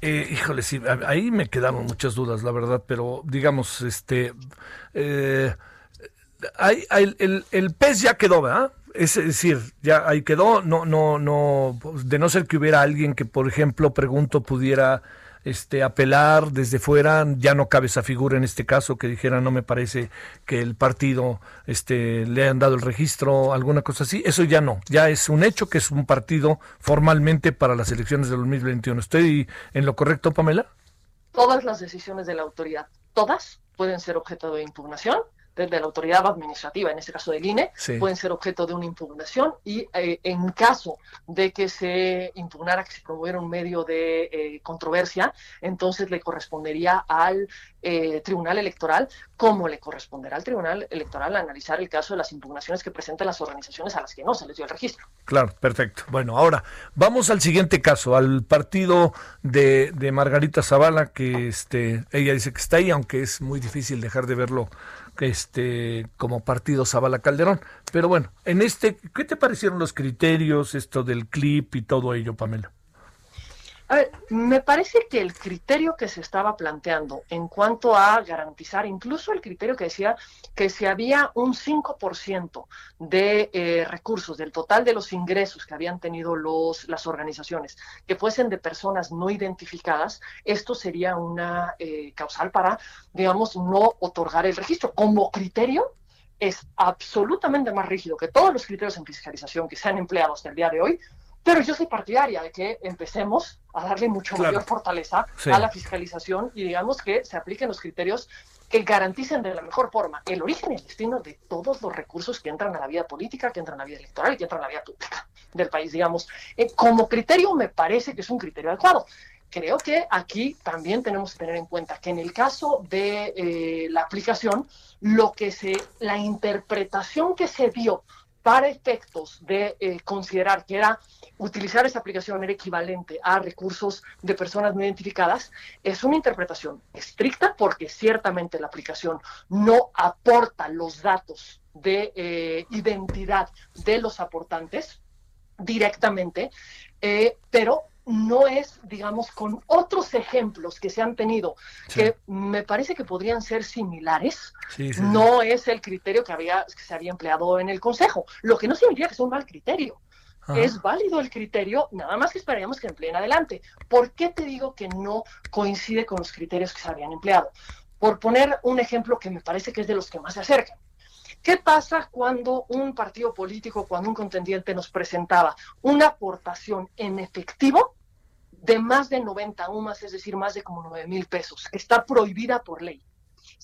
eh, híjole, sí, ahí me quedaron muchas dudas, la verdad, pero digamos, este, eh, hay, el, el, pez ya quedó, ¿verdad? Es decir, ya ahí quedó, no, no, no, de no ser que hubiera alguien que, por ejemplo, pregunto, pudiera este, apelar desde fuera, ya no cabe esa figura en este caso que dijera no me parece que el partido este, le han dado el registro, alguna cosa así, eso ya no, ya es un hecho que es un partido formalmente para las elecciones del 2021. ¿Estoy en lo correcto, Pamela? Todas las decisiones de la autoridad, todas pueden ser objeto de impugnación de, la autoridad administrativa, en este caso del INE, pueden ser objeto de una impugnación y eh, en caso de que se impugnara, que se promoviera un medio de eh, controversia, entonces le correspondería al eh, Tribunal Electoral, como le corresponderá al Tribunal Electoral analizar el caso de las impugnaciones que presentan las organizaciones a las que no se les dio el registro. Claro, perfecto. Bueno, ahora vamos al siguiente caso, al partido de, de Margarita Zavala, que este, ella dice que está ahí, aunque es muy difícil dejar de verlo este como partido Zabala Calderón. Pero bueno, en este, ¿qué te parecieron los criterios, esto del clip y todo ello, Pamela? A ver, me parece que el criterio que se estaba planteando en cuanto a garantizar, incluso el criterio que decía que si había un 5% de eh, recursos del total de los ingresos que habían tenido los, las organizaciones que fuesen de personas no identificadas, esto sería una eh, causal para, digamos, no otorgar el registro. Como criterio, es absolutamente más rígido que todos los criterios en fiscalización que se han empleado hasta el día de hoy, pero yo soy partidaria de que empecemos a darle mucho mayor fortaleza a la fiscalización y digamos que se apliquen los criterios que garanticen de la mejor forma el origen y el destino de todos los recursos que entran a la vida política, que entran a la vida electoral y que entran a la vida pública del país, digamos. Eh, como criterio me parece que es un criterio adecuado. Creo que aquí también tenemos que tener en cuenta que en el caso de eh, la aplicación, lo que se, la interpretación que se dio para efectos de eh, considerar que era utilizar esa aplicación era equivalente a recursos de personas no identificadas, es una interpretación estricta porque ciertamente la aplicación no aporta los datos de eh, identidad de los aportantes directamente, eh, pero no es, digamos, con otros ejemplos que se han tenido, que me parece que podrían ser similares, no es el criterio que, había, que se había empleado en el Consejo, lo que no significa que sea un mal criterio. Es válido el criterio, nada más que esperaríamos que empleen adelante. ¿Por qué te digo que no coincide con los criterios que se habían empleado? Por poner un ejemplo que me parece que es de los que más se acercan. ¿Qué pasa cuando un partido político, cuando un contendiente nos presentaba una aportación en efectivo de más de 90 UMAS, es decir, más de como 9 mil pesos, que está prohibida por ley?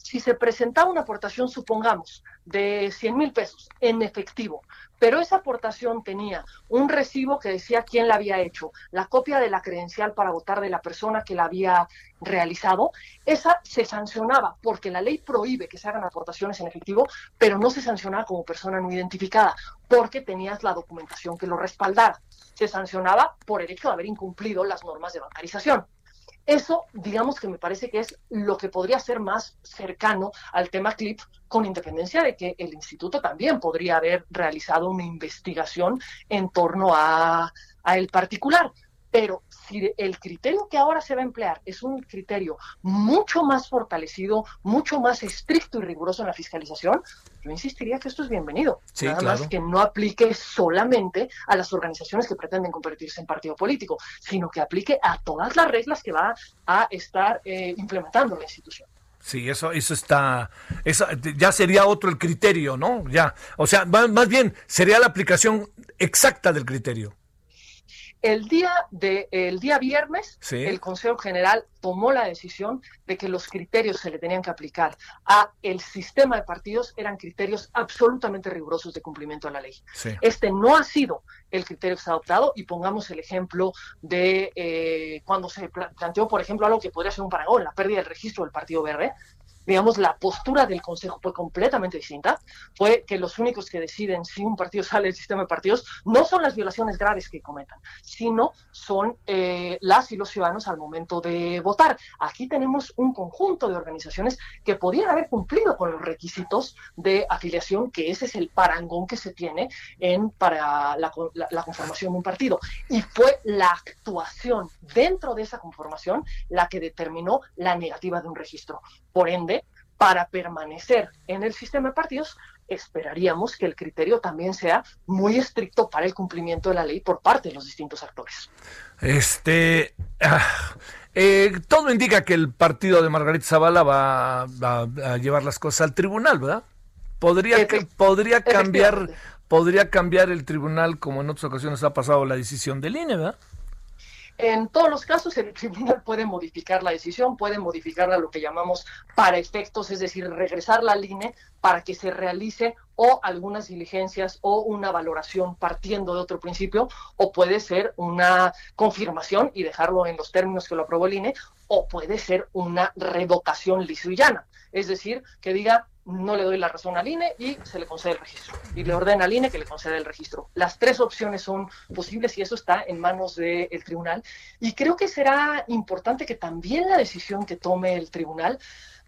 Si se presentaba una aportación, supongamos, de 100 mil pesos en efectivo, pero esa aportación tenía un recibo que decía quién la había hecho, la copia de la credencial para votar de la persona que la había realizado, esa se sancionaba porque la ley prohíbe que se hagan aportaciones en efectivo, pero no se sancionaba como persona no identificada porque tenías la documentación que lo respaldara. Se sancionaba por el hecho de haber incumplido las normas de bancarización. Eso, digamos que me parece que es lo que podría ser más cercano al tema CLIP, con independencia de que el instituto también podría haber realizado una investigación en torno a, a el particular. Pero si el criterio que ahora se va a emplear es un criterio mucho más fortalecido, mucho más estricto y riguroso en la fiscalización, yo insistiría que esto es bienvenido. Nada más que no aplique solamente a las organizaciones que pretenden convertirse en partido político, sino que aplique a todas las reglas que va a estar eh, implementando la institución. Sí, eso, eso está, eso, ya sería otro el criterio, ¿no? Ya, o sea, más bien sería la aplicación exacta del criterio. El día, de, el día viernes, Sí. el Consejo General tomó la decisión de que los criterios se le tenían que aplicar a el sistema de partidos eran criterios absolutamente rigurosos de cumplimiento a la ley. Sí. Este no ha sido el criterio que se ha adoptado y pongamos el ejemplo de eh, cuando se pla- planteó, por ejemplo, algo que podría ser un paragón, la pérdida del registro del Partido Verde. Digamos, la postura del Consejo fue completamente distinta. Fue que los únicos que deciden si un partido sale del sistema de partidos no son las violaciones graves que cometan, sino son eh, las y los ciudadanos al momento de votar. Aquí tenemos un conjunto de organizaciones que podían haber cumplido con los requisitos de afiliación, que ese es el parangón que se tiene en, para la conformación de un partido. Y fue la actuación dentro de esa conformación la que determinó la negativa de un registro. Por ende, para permanecer en el sistema de partidos, esperaríamos que el criterio también sea muy estricto para el cumplimiento de la ley por parte de los distintos actores. Este. ah, eh, todo indica que el partido de Margarita Zavala va, va a llevar las cosas al tribunal, ¿verdad? Podría, que, podría cambiar. Podría cambiar el tribunal, como en otras ocasiones ha pasado la decisión del INE, ¿verdad? En todos los casos, el tribunal puede modificar la decisión, puede modificarla a lo que llamamos para efectos, es decir, regresarla al INE para que se realice o algunas diligencias o una valoración partiendo de otro principio, o puede ser una confirmación y dejarlo en los términos que lo aprobó el INE, o puede ser una revocación liso y llana. Es decir, que diga, no le doy la razón al INE y se le concede el registro. Y le ordena al INE que le conceda el registro. Las tres opciones son posibles y eso está en manos del tribunal. Y creo que será importante que también la decisión que tome el tribunal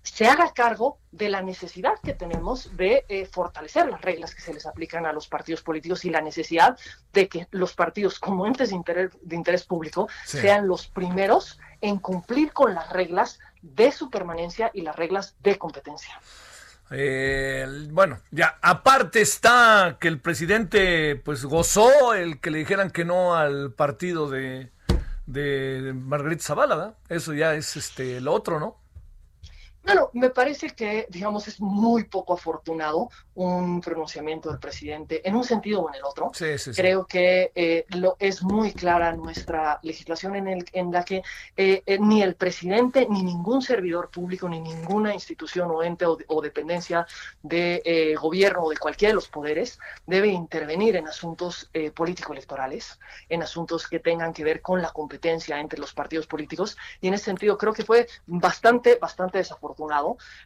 se haga cargo de la necesidad que tenemos de eh, fortalecer las reglas que se les aplican a los partidos políticos y la necesidad de que los partidos como entes de interés, de interés público Sí. sean los primeros en cumplir con las reglas de su permanencia y las reglas de competencia. Eh, bueno, ya aparte está que el presidente pues gozó el que le dijeran que no al partido de, de Margarita Zavala, ¿verdad? Eso ya es este lo otro, ¿no? Bueno, me parece que, digamos, es muy poco afortunado un pronunciamiento del presidente en un sentido o en el otro. Sí, sí, sí. Creo que eh, lo, es muy clara nuestra legislación en, el, en la que eh, eh, ni el presidente, ni ningún servidor público, ni ninguna institución o ente o, o dependencia de eh, gobierno o de cualquiera de los poderes debe intervenir en asuntos eh, político-electorales, en asuntos que tengan que ver con la competencia entre los partidos políticos. Y en ese sentido creo que fue bastante, bastante desafortunado.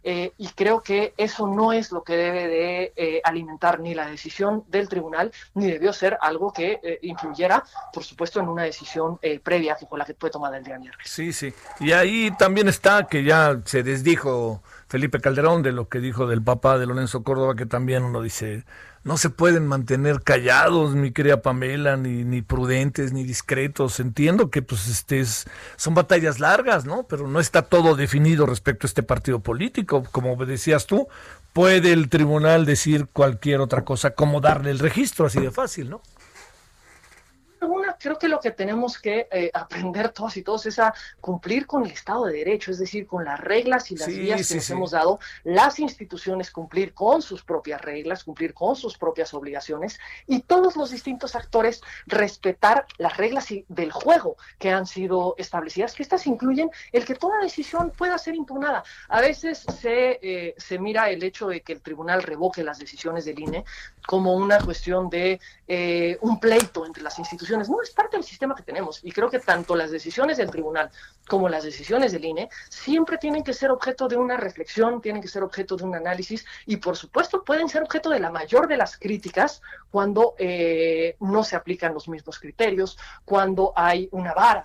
Eh, y creo que eso no es lo que debe de eh, alimentar ni la decisión del tribunal, ni debió ser algo que eh, influyera, por supuesto, en una decisión previa que fue la que fue tomada el día viernes. Sí, sí. Y ahí también está que ya se desdijo Felipe Calderón de lo que dijo del papá de Lorenzo Córdoba, que también uno dice, no se pueden mantener callados, mi querida Pamela, ni, ni prudentes, ni discretos. Entiendo que pues este es- son batallas largas, ¿no? Pero no está todo definido respecto a este partido político. Como decías tú, puede el tribunal decir cualquier otra cosa, como darle el registro, así de fácil, ¿no? Una, creo que lo que tenemos que eh, aprender todos y todos es a cumplir con el Estado de Derecho, es decir, con las reglas y las Sí, vías que sí, nos sí. hemos dado, las instituciones cumplir con sus propias reglas, cumplir con sus propias obligaciones y todos los distintos actores respetar las reglas y- del juego que han sido establecidas, que estas incluyen el que toda decisión pueda ser impugnada. A veces se, eh, se mira el hecho de que el tribunal revoque las decisiones del INE como una cuestión de eh, un pleito entre las instituciones. No, es parte del sistema que tenemos. Y creo que tanto las decisiones del tribunal como las decisiones del INE siempre tienen que ser objeto de una reflexión, tienen que ser objeto de un análisis y, por supuesto, pueden ser objeto de la mayor de las críticas cuando eh, no se aplican los mismos criterios, cuando hay una vara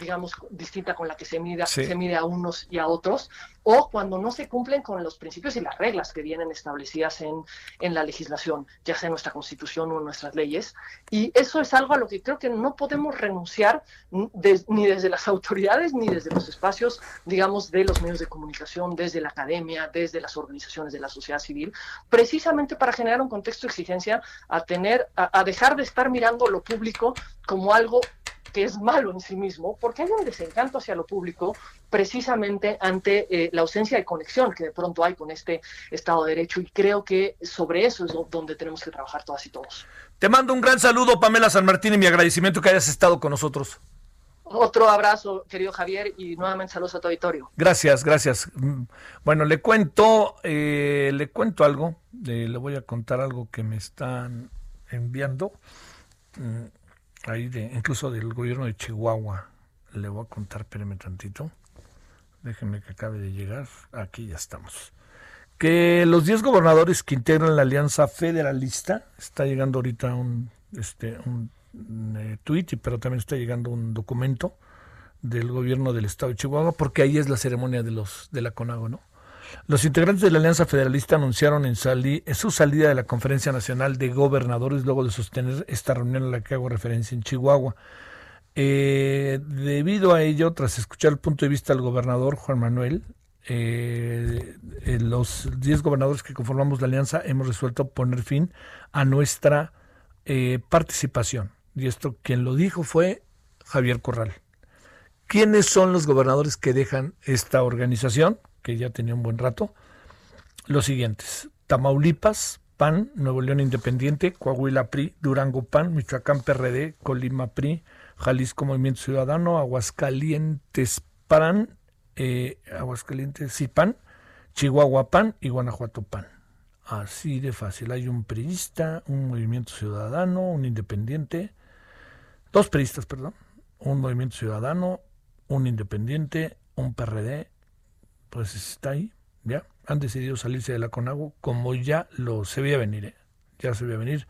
digamos, distinta con la que se mide, Sí. se mide a unos y a otros, o cuando no se cumplen con los principios y las reglas que vienen establecidas en, en la legislación, ya sea en nuestra constitución o en nuestras leyes. Y eso es algo a lo que creo que no podemos renunciar ni desde las autoridades ni desde los espacios, digamos, de los medios de comunicación, desde la academia, desde las organizaciones de la sociedad civil, precisamente para generar un contexto de exigencia a tener, a, a dejar de estar mirando lo público como algo que es malo en sí mismo, porque hay un desencanto hacia lo público precisamente ante eh, la ausencia de conexión que de pronto hay con este Estado de Derecho y creo que sobre eso es do- donde tenemos que trabajar todas y todos. Te mando un gran saludo, Pamela San Martín, y mi agradecimiento que hayas estado con nosotros. Otro abrazo, querido Javier, y nuevamente saludos a tu auditorio. Gracias, gracias. Bueno, le cuento, eh, le cuento algo, le voy a contar algo que me están enviando, mm, ahí de, incluso del gobierno de Chihuahua. Le voy a contar, espéreme tantito. Déjenme que acabe de llegar. Aquí ya estamos. Que los 10 gobernadores que integran la Alianza Federalista, está llegando ahorita un, este, un eh, pero también está llegando un documento del gobierno del estado de Chihuahua, porque ahí es la ceremonia de los de la CONAGO, ¿no? Los integrantes de la Alianza Federalista anunciaron en, en, su salida de la Conferencia Nacional de Gobernadores luego de sostener esta reunión a la que hago referencia en Chihuahua. Eh, debido a ello, tras escuchar el punto de vista del gobernador Juan Manuel, eh, los 10 gobernadores que conformamos la alianza hemos resuelto poner fin a nuestra participación y esto quien lo dijo fue Javier Corral. ¿Quiénes son los gobernadores que dejan esta organización, que ya tenía un buen rato? Los siguientes, Tamaulipas, PAN, Nuevo León Independiente, Coahuila PRI, Durango PAN, Michoacán PRD, Colima PRI, Jalisco Movimiento Ciudadano, Aguascalientes PAN, eh, Aguascalientes sí PAN, Chihuahua PAN y Guanajuato PAN. Así de fácil. Hay un priista, un movimiento ciudadano, un independiente, dos periodistas, perdón, un movimiento ciudadano, un independiente, un PRD, pues está ahí, ya, han decidido salirse de la CONAGO como ya lo se veía venir, ¿eh? ya se veía venir.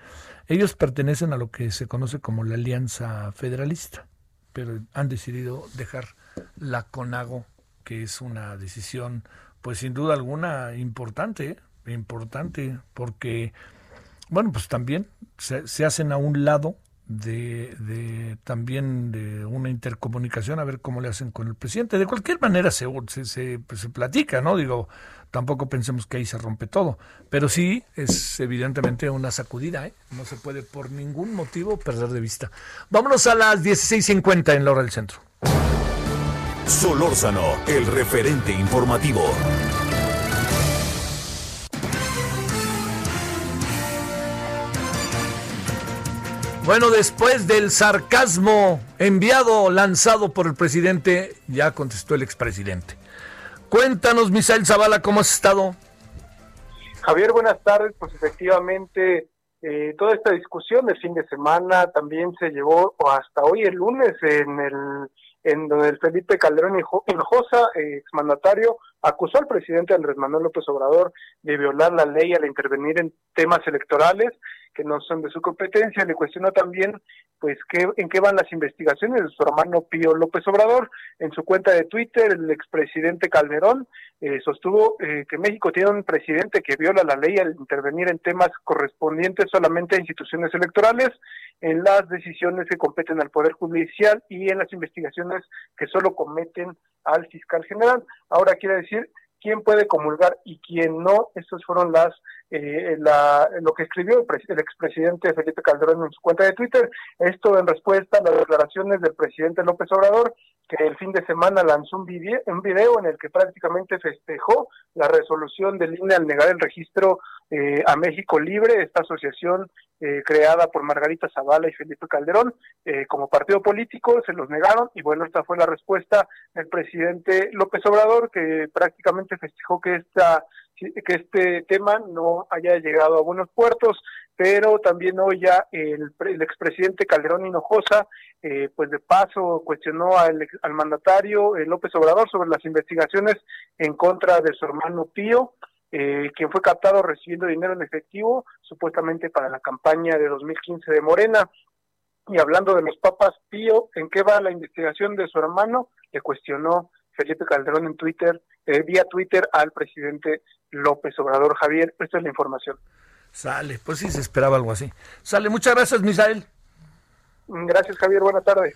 Ellos pertenecen a lo que se conoce como la Alianza Federalista, pero han decidido dejar la CONAGO, que es una decisión, pues sin duda alguna importante, ¿eh? importante, porque, bueno, pues también se, se hacen a un lado de, también de una intercomunicación a ver cómo le hacen con el presidente. De cualquier manera se, se, pues, se, platica, ¿no? Digo, tampoco pensemos que ahí se rompe todo, pero sí es evidentemente una sacudida, ¿eh? No se puede por ningún motivo perder de vista. Vámonos a las 16.50 en la hora del centro. Solórzano, el referente informativo. Bueno, después del sarcasmo enviado, lanzado por el presidente, ya contestó el expresidente. Cuéntanos, Misael Zavala, ¿cómo has estado? Javier, buenas tardes. Pues efectivamente, eh, toda esta discusión del fin de semana también se llevó hasta hoy, el lunes, en el en donde el Felipe Calderón Hinojosa, exmandatario, acusó al presidente Andrés Manuel López Obrador de violar la ley al intervenir en temas electorales que no son de su competencia. Le cuestionó también, pues, qué, en qué van las investigaciones de su hermano Pío López Obrador. En su cuenta de Twitter, el expresidente Calderón eh, sostuvo eh, que México tiene un presidente que viola la ley al intervenir en temas correspondientes solamente a instituciones electorales, en las decisiones que competen al Poder Judicial y en las investigaciones que solo cometen al fiscal general. Ahora quiere decir quién puede comulgar y quién no. Estas fueron las eh, la, lo que escribió el, expresidente Felipe Calderón en su cuenta de Twitter. Esto en respuesta a las declaraciones del presidente López Obrador, que el fin de semana lanzó un video, un video en el que prácticamente festejó la resolución del INE al negar el registro eh, a México Libre, esta asociación eh, creada por Margarita Zavala y Felipe Calderón eh, como partido político, se los negaron y bueno, esta fue la respuesta del presidente López Obrador que prácticamente festejó que esta que este tema no haya llegado a buenos puertos, pero también hoy ya el, el expresidente Calderón Hinojosa, eh, pues de paso cuestionó al, al mandatario López Obrador sobre las investigaciones en contra de su hermano Pío, eh, quien fue captado recibiendo dinero en efectivo, supuestamente para la campaña de 2015 de Morena. Y hablando de los papas, Pío, ¿en qué va la investigación de su hermano? Le cuestionó Felipe Calderón en Twitter, eh, vía Twitter al presidente López Obrador. Javier, esta es la información. Sale, pues sí se esperaba algo así. Sale, muchas gracias, Misael. Gracias, Javier, buena tarde.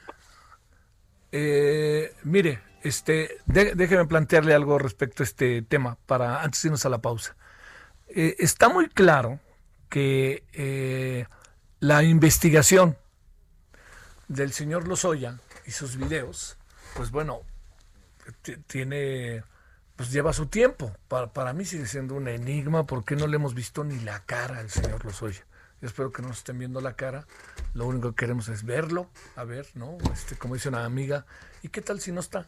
Eh, mire, este, déjeme plantearle algo respecto a este tema para antes de irnos a la pausa. Eh, está muy claro que eh, la investigación del señor Lozoya y sus videos, pues bueno, tiene, pues lleva su tiempo. Para, para mí sigue siendo un enigma porque no le hemos visto ni la cara al señor Lozoya. Espero que no nos estén viendo la cara. Lo único que queremos es verlo, a ver, ¿no? Este, como dice una amiga, ¿y qué tal si no está?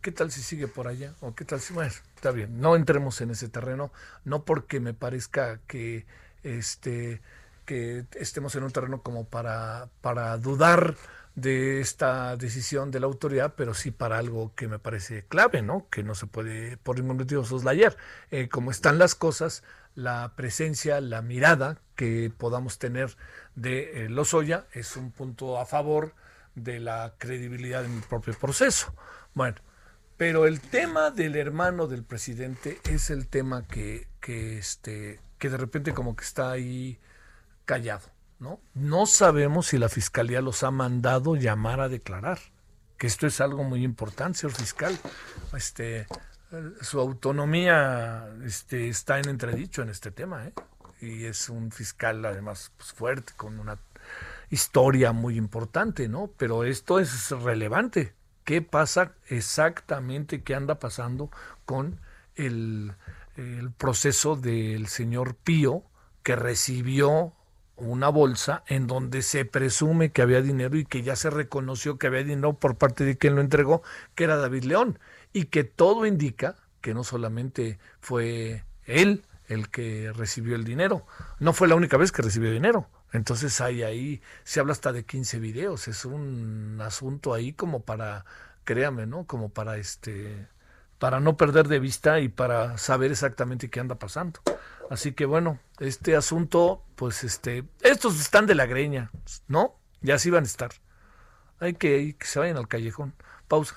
¿Qué tal si sigue por allá? ¿O qué tal si, bueno, está bien, no entremos en ese terreno, no porque me parezca que, este, que estemos en un terreno como para, para dudar de esta decisión de la autoridad, pero sí para algo que me parece clave, ¿no? Que no se puede por ningún motivo soslayar. Eh, como están las cosas, la presencia, la mirada que podamos tener de eh, Lozoya es un punto a favor de la credibilidad en el propio proceso. Bueno, pero el tema del hermano del presidente es el tema que, que, este, que de repente como que está ahí callado. ¿no? No sabemos si la fiscalía los ha mandado llamar a declarar, que esto es algo muy importante, señor fiscal. Este, su autonomía este, está en entredicho en este tema, ¿eh? Y es un fiscal además pues, fuerte, con una historia muy importante, ¿no? Pero esto es relevante. ¿Qué pasa exactamente, qué anda pasando con el, el proceso del señor Pío que recibió una bolsa en donde se presume que había dinero y que ya se reconoció que había dinero por parte de quien lo entregó, que era David León, y que todo indica que no solamente fue él el que recibió el dinero, no fue la única vez que recibió dinero. Entonces hay ahí, se habla hasta de 15 videos, es un asunto ahí como para, créame, ¿no? Como para este, para no perder de vista y para saber exactamente qué anda pasando. Así que bueno, este asunto, pues este, estos están de la greña, ¿no? Ya sí van a estar. Hay que, que se vayan al callejón. Pausa.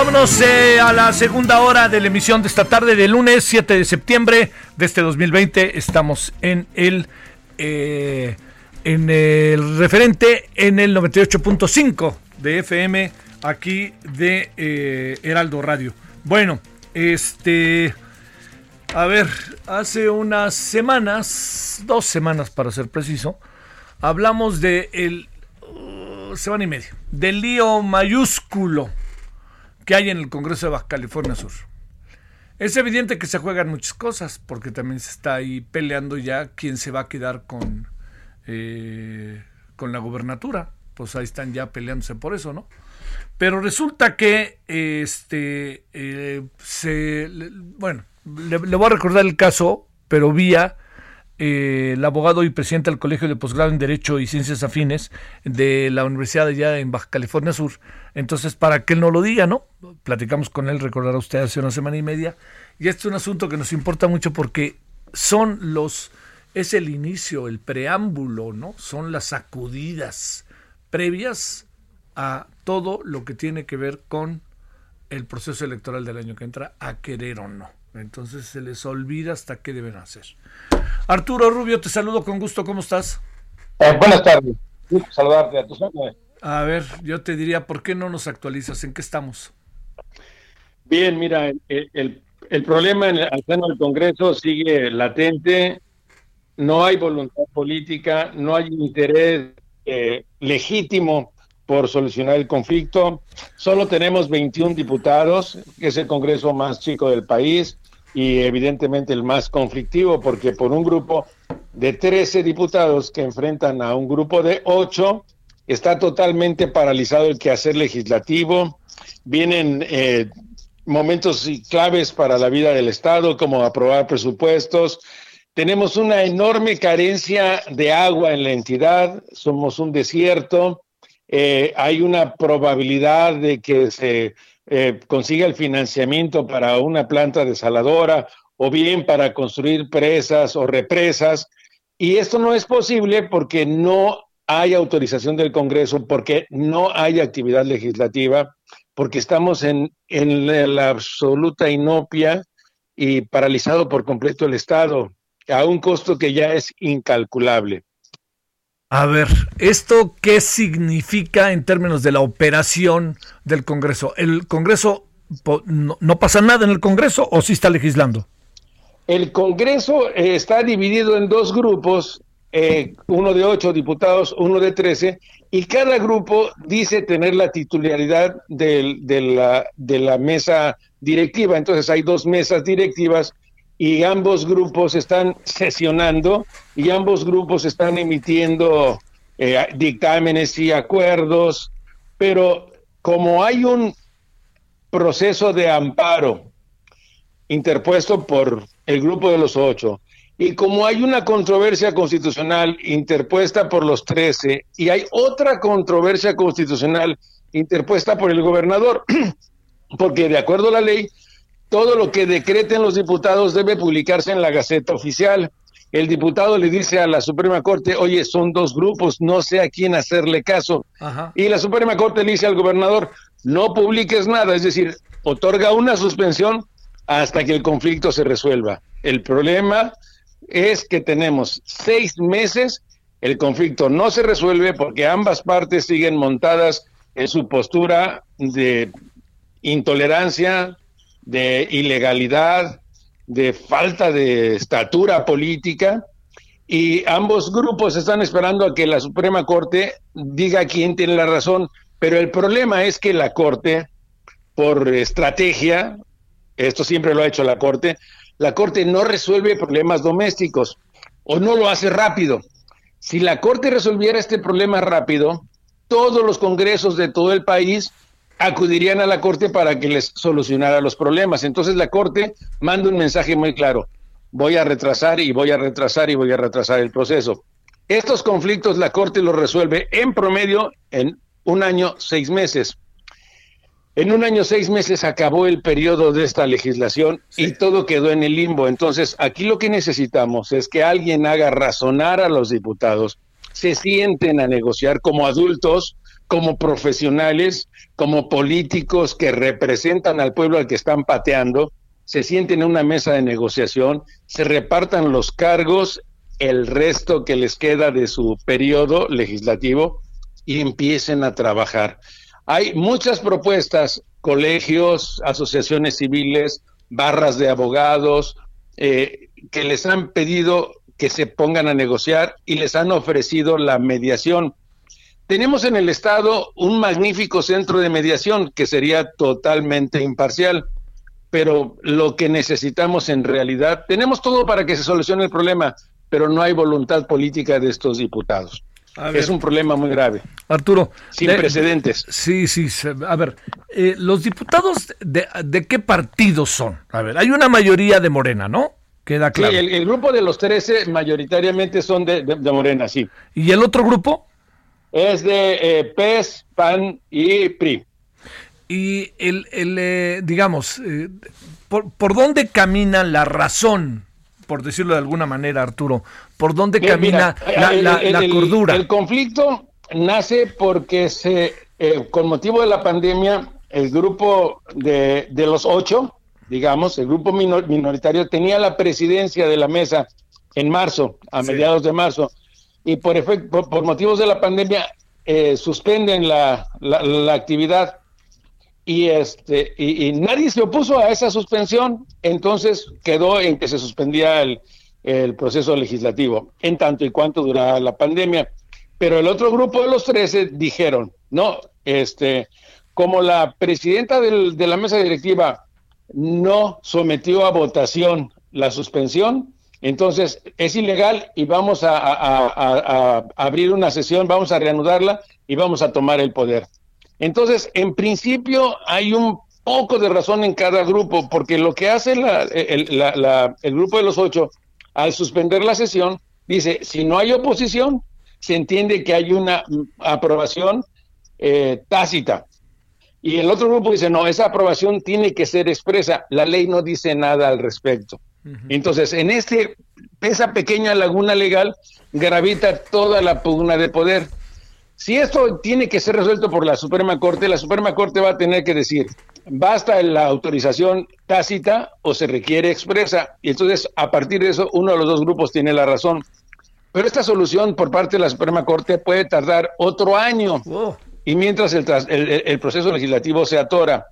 Vámonos eh, a la segunda hora de la emisión de esta tarde de lunes 7 de septiembre de este 2020. Estamos en el eh, en el referente en el 98.5 de FM aquí de eh, Heraldo Radio. Bueno, este a ver, hace unas semanas, dos semanas para ser preciso, hablamos de el uh, semana y media, del lío mayúsculo que hay en el Congreso de Baja California Sur. Es evidente que se juegan muchas cosas, porque también se está ahí peleando ya quién se va a quedar con, eh, con la gubernatura. Pues ahí están ya peleándose por eso, ¿no? Pero resulta que, este, eh, se, bueno, le, le, voy a recordar el caso, pero vía eh, el abogado y presidente del Colegio de Posgrado en Derecho y Ciencias Afines de la Universidad de allá en Baja California Sur. Entonces, para que él no lo diga, ¿no? Platicamos con él, recordará usted, hace una semana y media. Y este es un asunto que nos importa mucho porque son los, es el inicio, el preámbulo, ¿no? Son las sacudidas previas a todo lo que tiene que ver con el proceso electoral del año que entra, a querer o no. Entonces se les olvida hasta qué deben hacer. Arturo Rubio, te saludo con gusto, ¿cómo estás? Eh, buenas tardes, saludarte a tus A ver, yo te diría, ¿por qué no nos actualizas? ¿En qué estamos? Bien, mira, el, el, problema en el, al seno del Congreso sigue latente, no hay voluntad política, no hay interés eh, legítimo por solucionar el conflicto. Solo tenemos 21 diputados, que es el Congreso más chico del país y evidentemente el más conflictivo, porque por un grupo de 13 diputados que enfrentan a un grupo de 8, está totalmente paralizado el quehacer legislativo, vienen eh, momentos claves para la vida del Estado, como aprobar presupuestos, tenemos una enorme carencia de agua en la entidad, somos un desierto, eh, hay una probabilidad de que se eh, consiga el financiamiento para una planta desaladora o bien para construir presas o represas. Y esto no es posible porque no hay autorización del Congreso, porque no hay actividad legislativa, porque estamos en, en la absoluta inopia y paralizado por completo el Estado, a un costo que ya es incalculable. A ver, ¿esto qué significa en términos de la operación del Congreso? ¿El Congreso no, pasa nada en el Congreso o sí está legislando? El Congreso eh, está dividido en dos grupos, eh, uno de ocho diputados, uno de trece, y cada grupo dice tener la titularidad de, la, de la mesa directiva. Entonces hay dos mesas directivas y ambos grupos están sesionando y ambos grupos están emitiendo eh, dictámenes y acuerdos, pero como hay un proceso de amparo interpuesto por el grupo de los ocho, y como hay una controversia constitucional interpuesta por los trece, y hay otra controversia constitucional interpuesta por el gobernador, <clears throat> porque de acuerdo a la ley, todo lo que decreten los diputados debe publicarse en la Gaceta Oficial. El diputado le dice a la Suprema Corte, oye, son dos grupos, no sé a quién hacerle caso. Y la Suprema Corte le dice al gobernador, no publiques nada, es decir, otorga una suspensión hasta que el conflicto se resuelva. El problema es que tenemos seis meses, el conflicto no se resuelve porque ambas partes siguen montadas en su postura de intolerancia, de ilegalidad, de falta de estatura política, y ambos grupos están esperando a que la Suprema Corte diga quién tiene la razón, pero el problema es que la Corte, por estrategia, esto siempre lo ha hecho la Corte, la Corte no resuelve problemas domésticos o no lo hace rápido. Si la Corte resolviera este problema rápido, todos los congresos de todo el país acudirían a la Corte para que les solucionara los problemas. Entonces la Corte manda un mensaje muy claro. Voy a retrasar y voy a retrasar y voy a retrasar el proceso. Estos conflictos la Corte los resuelve en promedio en un año, seis meses. En un año, seis meses acabó el periodo de esta legislación y todo quedó en el limbo. Entonces, aquí lo que necesitamos es que alguien haga razonar a los diputados, se sienten a negociar como adultos, como profesionales, como políticos que representan al pueblo al que están pateando, se sienten en una mesa de negociación, se repartan los cargos, el resto que les queda de su periodo legislativo y empiecen a trabajar. Hay muchas propuestas, colegios, asociaciones civiles, barras de abogados, eh, que les han pedido que se pongan a negociar y les han ofrecido la mediación. Tenemos en el Estado un magnífico centro de mediación que sería totalmente imparcial, pero lo que necesitamos en realidad, tenemos todo para que se solucione el problema, pero no hay voluntad política de estos diputados. Es un problema muy grave. Arturo. Sin precedentes. Sí, sí. A ver, eh, los diputados, de, qué partidos son? A ver, hay una mayoría de Morena, ¿no? Queda claro. Sí, el, grupo de los 13 mayoritariamente son de Morena, sí. ¿Y el otro grupo? Es de eh, PES, PAN y PRI. Y el, el eh, digamos, eh, por, ¿por dónde camina la razón, por decirlo de alguna manera, Arturo? ¿Por dónde camina la, cordura? El, conflicto nace porque se, con motivo de la pandemia, el grupo de, de los ocho, digamos, el grupo minoritario tenía la presidencia de la mesa en marzo, a mediados de marzo y por, efecto, por, motivos de la pandemia eh, suspenden la, la, actividad y este y, nadie se opuso a esa suspensión, entonces quedó en que se suspendía el, el proceso legislativo, en tanto y cuanto durara la pandemia. Pero el otro grupo de los 13 dijeron, no, este, como la presidenta del, de la mesa directiva no sometió a votación la suspensión, entonces, es ilegal y vamos a, abrir una sesión, vamos a reanudarla y vamos a tomar el poder. Entonces, en principio hay un poco de razón en cada grupo, porque lo que hace el, grupo de los ocho al suspender la sesión, dice, si no hay oposición, se entiende que hay una aprobación eh, tácita. Y el otro grupo dice, no, esa aprobación tiene que ser expresa. La ley no dice nada al respecto. Entonces, en este, esa pequeña laguna legal gravita toda la pugna de poder. Si esto tiene que ser resuelto por la Suprema Corte, la Suprema Corte va a tener que decir, basta la autorización tácita o se requiere expresa. Y entonces, a partir de eso, uno de los dos grupos tiene la razón. Pero esta solución por parte de la Suprema Corte puede tardar otro año. Y mientras el, el, proceso legislativo se atora.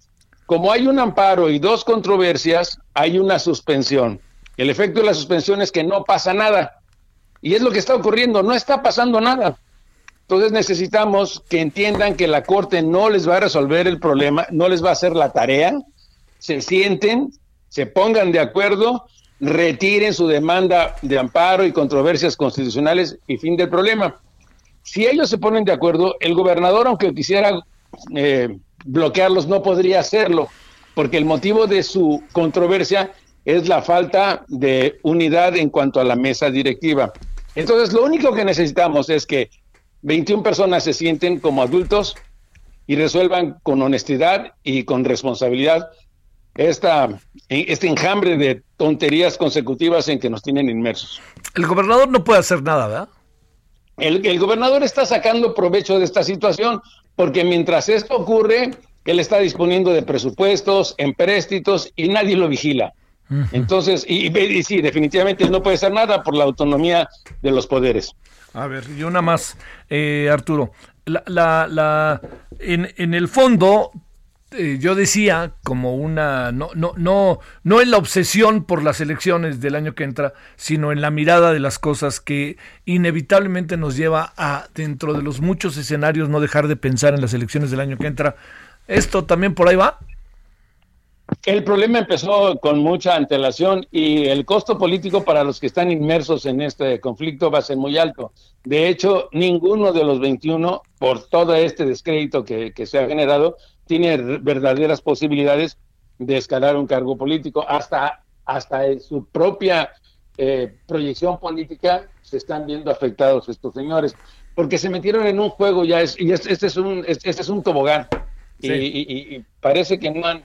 Como hay un amparo y dos controversias, hay una suspensión. El efecto de la suspensión es que no pasa nada. Y es lo que está ocurriendo, no está pasando nada. Entonces necesitamos que entiendan que la Corte no les va a resolver el problema, no les va a hacer la tarea, se sienten, se pongan de acuerdo, retiren su demanda de amparo y controversias constitucionales y fin del problema. Si ellos se ponen de acuerdo, el gobernador, aunque quisiera eh, bloquearlos, no podría hacerlo, porque el motivo de su controversia es la falta de unidad en cuanto a la mesa directiva. Entonces, lo único que necesitamos es que 21 personas se sienten como adultos y resuelvan con honestidad y con responsabilidad esta, este enjambre de tonterías consecutivas en que nos tienen inmersos. El gobernador no puede hacer nada, ¿verdad? El, el gobernador está sacando provecho de esta situación porque mientras esto ocurre, él está disponiendo de presupuestos, empréstitos y nadie lo vigila. Entonces, y, y, sí, definitivamente no puede hacer nada por la autonomía de los poderes. A ver, y una más, eh, Arturo. La, la, en, en el fondo, eh, yo decía como una no no no no en la obsesión por las elecciones del año que entra sino en la mirada de las cosas que inevitablemente nos lleva a dentro de los muchos escenarios no dejar de pensar en las elecciones del año que entra esto también por ahí va el problema empezó con mucha antelación y el costo político para los que están inmersos en este conflicto va a ser muy alto. De hecho, ninguno de los 21, por todo este descrédito que, se ha generado, tiene verdaderas posibilidades de escalar un cargo político. Hasta, hasta en su propia eh, proyección política se están viendo afectados estos señores, porque se metieron en un juego ya, es, y este, es un, este es un tobogán. y parece que no han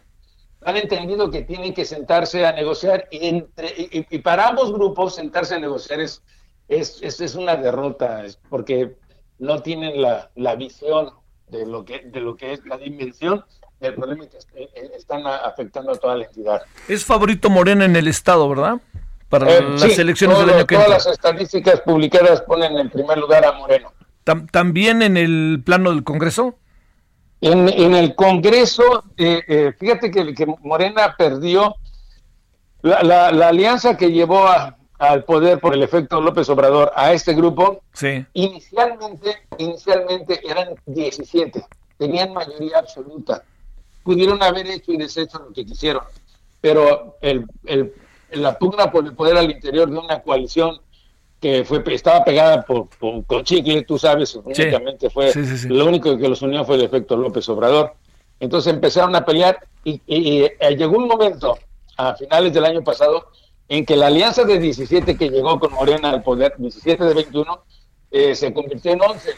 han entendido que tienen que sentarse a negociar y, entre, y, para ambos grupos sentarse a negociar es, es, es, una derrota, porque no tienen la, la, visión de lo, que, de lo que es la dimensión del problema que eh, están afectando a toda la entidad. Es favorito Morena en el Estado, ¿verdad? Para eh, las elecciones del año que Todas las estadísticas publicadas ponen en primer lugar a Moreno. ¿También en el plano del Congreso? En, el Congreso, eh, eh, fíjate que, que, Morena perdió la, alianza que llevó al poder por el efecto López Obrador a este grupo. Sí. Inicialmente, inicialmente eran 17, tenían mayoría absoluta. Pudieron haber hecho y deshecho lo que quisieron, pero el, el, la pugna por el poder al interior de una coalición que fue estaba pegada por, con chicle, tú sabes, únicamente fue lo único que los unió fue el efecto López Obrador. Entonces empezaron a pelear y, eh, llegó un momento a finales del año pasado en que la alianza de 17 que llegó con Morena al poder, 17 de 21, eh, se convirtió en 11.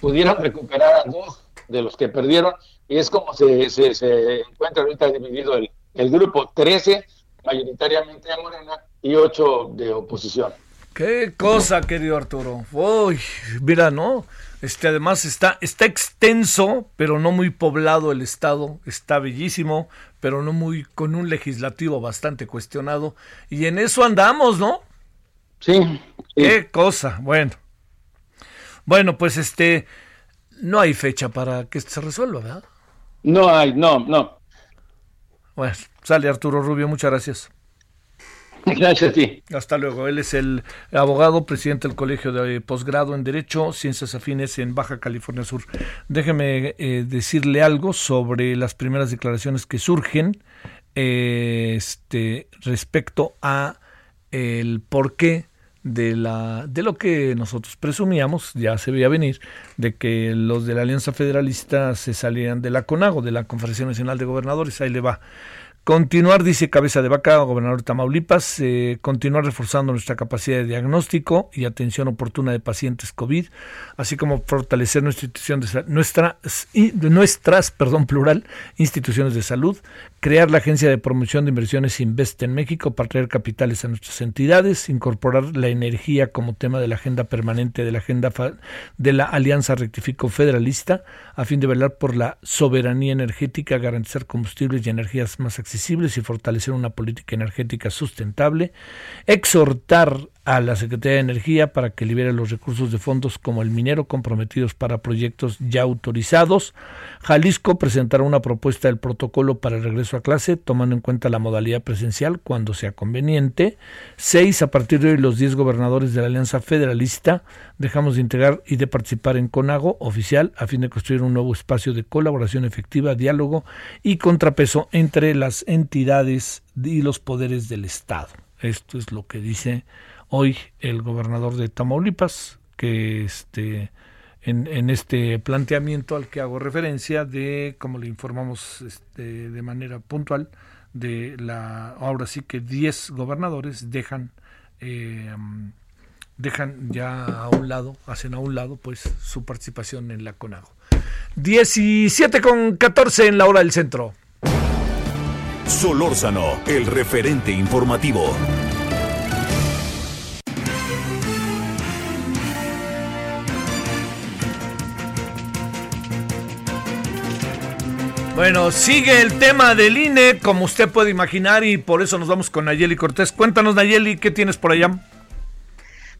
Pudieron recuperar a dos de los que perdieron y es como se, se, encuentra ahorita dividido el, el grupo, 13 mayoritariamente de Morena y 8 de oposición. Qué cosa, querido Arturo. Uy, mira, ¿no? Este además está, está extenso, pero no muy poblado el estado. Está bellísimo, pero no muy, con un legislativo bastante cuestionado. Y en eso andamos, ¿no? Sí. Qué cosa. Bueno. Bueno, pues este, no hay fecha para que esto se resuelva, ¿verdad? No hay, no, no. Bueno, sale Arturo Rubio, muchas gracias. <laughs> Gracias a ti. Hasta luego. Él es el abogado, presidente del Colegio de Posgrado en Derecho, Ciencias Afines en Baja California Sur. Déjeme eh, decirle algo sobre las primeras declaraciones que surgen eh, este, respecto a el porqué de la de lo que nosotros presumíamos, ya se veía venir, de que los de la Alianza Federalista se salían de la CONAGO, de la Conferencia Nacional de Gobernadores, ahí le va. Continuar, dice Cabeza de Vaca, gobernador de Tamaulipas, eh, continuar reforzando nuestra capacidad de diagnóstico y atención oportuna de pacientes COVID, así como fortalecer nuestra institución de nuestra, nuestras, perdón, plural, instituciones de salud, crear la Agencia de Promoción de Inversiones Invest en México para traer capitales a nuestras entidades, incorporar la energía como tema de la agenda permanente de la agenda de la Alianza Rectifico Federalista, a fin de velar por la soberanía energética, garantizar combustibles y energías más accesibles y fortalecer una política energética sustentable, exhortar a la Secretaría de Energía para que libere los recursos de fondos como el minero comprometidos para proyectos ya autorizados. Jalisco presentará una propuesta del protocolo para el regreso a clase, tomando en cuenta la modalidad presencial cuando sea conveniente. Seis, a partir de hoy, los diez gobernadores de la Alianza Federalista dejamos de integrar y de participar en CONAGO oficial a fin de construir un nuevo espacio de colaboración efectiva, diálogo y contrapeso entre las entidades y los poderes del Estado. Esto es lo que dice hoy el gobernador de Tamaulipas, que este, en, este planteamiento al que hago referencia de, como le informamos este, de manera puntual, de la, ahora sí que 10 gobernadores dejan, eh, dejan ya a un lado, hacen a un lado pues su participación en la CONAGO. 17 con 14 en la hora del centro. Solórzano, el referente informativo. Bueno, sigue el tema del INE, como usted puede imaginar, y por eso nos vamos con Nayeli Cortés. Cuéntanos, Nayeli, ¿qué tienes por allá?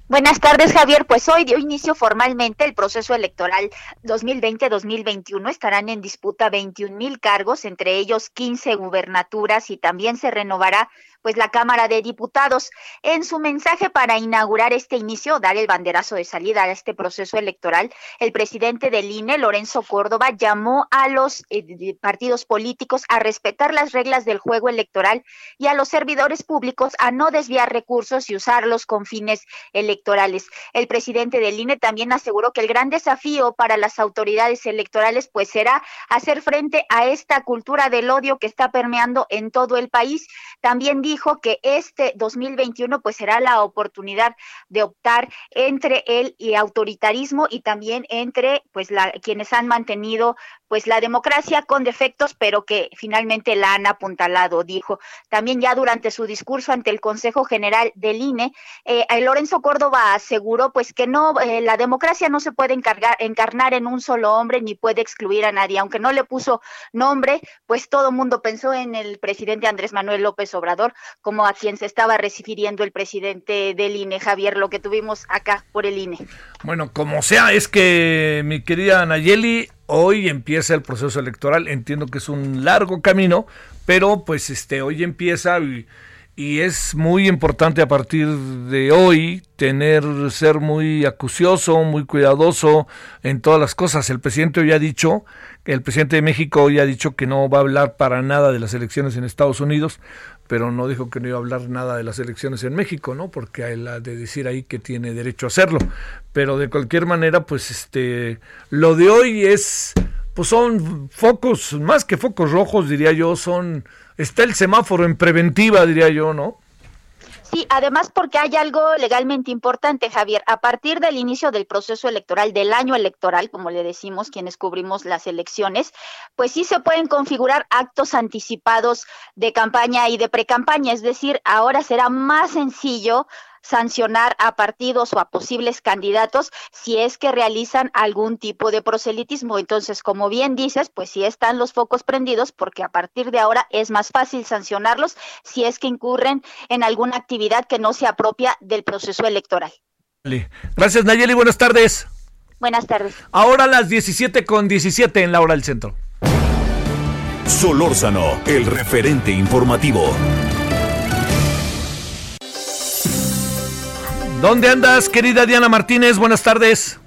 Buenas tardes, Javier. Pues hoy dio inicio formalmente el proceso electoral 2020-2021. Estarán en disputa 21 mil cargos, entre ellos 15 gubernaturas y también se renovará pues la Cámara de Diputados. En su mensaje para inaugurar este inicio, dar el banderazo de salida a este proceso electoral, el presidente del INE, Lorenzo Córdoba, llamó a los eh, partidos políticos a respetar las reglas del juego electoral y a los servidores públicos a no desviar recursos y usarlos con fines electorales. El presidente del INE también aseguró que el gran desafío para las autoridades electorales pues será hacer frente a esta cultura del odio que está permeando en todo el país. También dijo dijo que este 2021 pues será la oportunidad de optar entre el autoritarismo y también entre pues la, quienes han mantenido pues la democracia con defectos, pero que finalmente la han apuntalado, dijo. También ya durante su discurso ante el Consejo General del INE, eh, Lorenzo Córdoba aseguró pues que no, eh, la democracia no se puede encargar, encarnar en un solo hombre ni puede excluir a nadie. Aunque no le puso nombre, pues todo mundo pensó en el presidente Andrés Manuel López Obrador, como a quien se estaba refiriendo el presidente del INE, Javier, lo que tuvimos acá por el INE. Bueno, como sea, es que mi querida Nayeli, hoy empieza el proceso electoral. Entiendo que es un largo camino, pero pues este hoy empieza y, y, es muy importante a partir de hoy tener ser muy acucioso, muy cuidadoso en todas las cosas. El presidente hoy ha dicho, el presidente de México hoy ha dicho que no va a hablar para nada de las elecciones en Estados Unidos pero no dijo que no iba a hablar nada de las elecciones en México, ¿no? Porque hay la de decir ahí que tiene derecho a hacerlo. Pero de cualquier manera, pues este, lo de hoy es, pues son focos, más que focos rojos, diría yo, son, está el semáforo en preventiva, diría yo, ¿no? Sí, además porque hay algo legalmente importante, Javier. A partir del inicio del proceso electoral, del año electoral, como le decimos quienes cubrimos las elecciones, pues sí se pueden configurar actos anticipados de campaña y de precampaña. Es decir, ahora será más sencillo sancionar a partidos o a posibles candidatos si es que realizan algún tipo de proselitismo. Entonces, como bien dices, pues sí están los focos prendidos porque a partir de ahora es más fácil sancionarlos si es que incurren en alguna actividad que no sea propia del proceso electoral. Gracias Nayeli, buenas tardes. Buenas tardes. Ahora las 17 con 17 en la hora del centro. Solórzano, el referente informativo. ¿Dónde andas, querida Diana Martínez? Buenas tardes.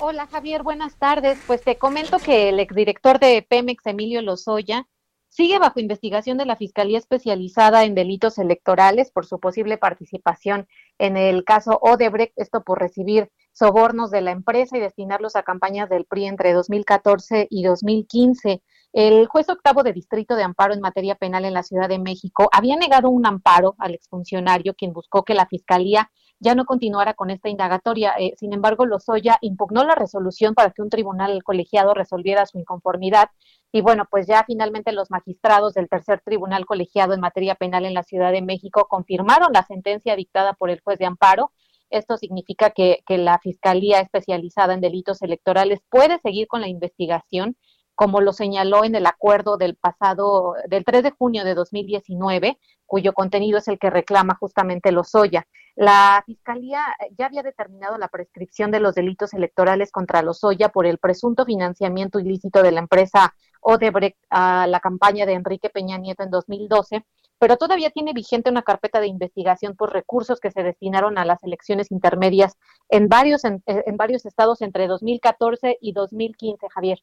Hola, Javier, buenas tardes. Pues te comento que el exdirector de Pemex, Emilio Lozoya, sigue bajo investigación de la Fiscalía Especializada en Delitos Electorales por su posible participación en el caso Odebrecht, esto por recibir sobornos de la empresa y destinarlos a campañas del PRI entre 2014 y 2015. El juez octavo de Distrito de Amparo en materia penal en la Ciudad de México había negado un amparo al exfuncionario, quien buscó que la Fiscalía ya no continuara con esta indagatoria. Eh, sin embargo, Lozoya impugnó la resolución para que un tribunal colegiado resolviera su inconformidad. Y bueno, pues ya finalmente los magistrados del tercer tribunal colegiado en materia penal en la Ciudad de México confirmaron la sentencia dictada por el juez de amparo. Esto significa que, la Fiscalía especializada en delitos electorales puede seguir con la investigación como lo señaló en el acuerdo del pasado, del 3 de junio de 2019, cuyo contenido es el que reclama justamente Lozoya. La Fiscalía ya había determinado la prescripción de los delitos electorales contra Lozoya por el presunto financiamiento ilícito de la empresa Odebrecht a la campaña de Enrique Peña Nieto en 2012 pero todavía tiene vigente una carpeta de investigación por recursos que se destinaron a las elecciones intermedias en varios, en, varios estados entre 2014 y 2015, Javier.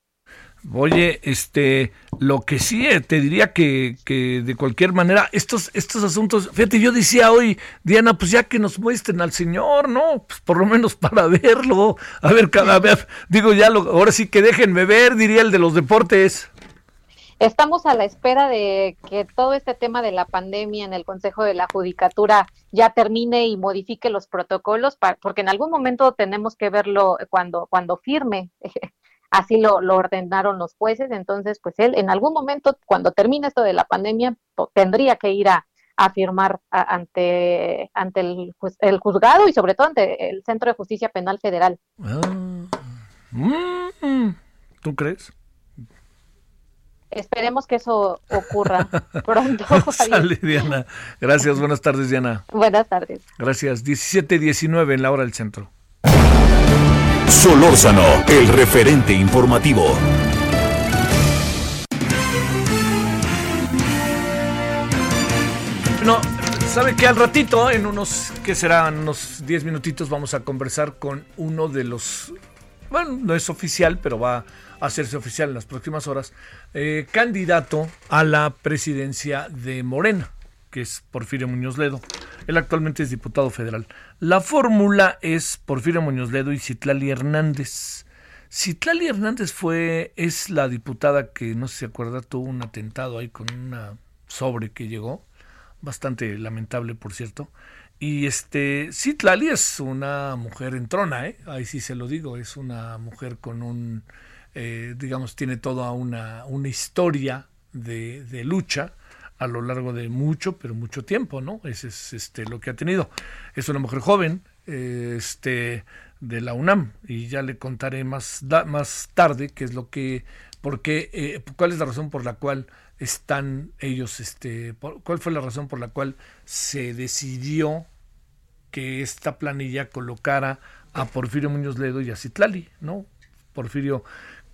Oye, este, lo que sí eh, te diría que, que, de cualquier manera, estos, estos asuntos, fíjate, yo decía hoy, Diana, pues ya que nos muestren al Señor, ¿no? Pues por lo menos para <laughs> verlo, a ver, cada vez, digo ya, lo, ahora sí que déjenme ver, diría el de los deportes. Estamos a la espera de que todo este tema de la pandemia en el Consejo de la Judicatura ya termine y modifique los protocolos, porque en algún momento tenemos que verlo cuando, cuando firme. <laughs> Así lo, ordenaron los jueces, entonces pues él en algún momento, cuando termine esto de la pandemia, tendría que ir a, firmar ante, ante el, el, juzgado y sobre todo ante el Centro de Justicia Penal Federal. Ah, mm, ¿Tú crees? Esperemos que eso ocurra <laughs> pronto. Sale, Diana. Gracias, buenas tardes, Diana. Buenas tardes. Gracias. 17-19 en la hora del centro. Solórzano, el referente informativo. No, sabe que al ratito, en unos, que serán unos 10 minutitos, vamos a conversar con uno de los, bueno, no es oficial, pero va hacerse oficial en las próximas horas, eh, candidato a la presidencia de Morena, que es Porfirio Muñoz Ledo. Él actualmente es diputado federal. La fórmula es Porfirio Muñoz Ledo y Citlali Hernández. Citlali Hernández fue, es la diputada que, no sé si se acuerda, tuvo un atentado ahí con una sobre que llegó, bastante lamentable, por cierto. Y este, Citlali es una mujer en trona, ¿eh? ahí sí se lo digo, es una mujer con un eh, digamos, tiene toda una, una historia de, de, lucha a lo largo de mucho, pero mucho tiempo, ¿no? Ese es este, lo que ha tenido. Es una mujer joven, este, de la UNAM, y ya le contaré más, más tarde qué es lo que, por qué, eh, cuál es la razón por la cual están ellos, este, cuál fue la razón por la cual se decidió que esta planilla colocara a Porfirio Muñoz Ledo y a Citlali, ¿no? Porfirio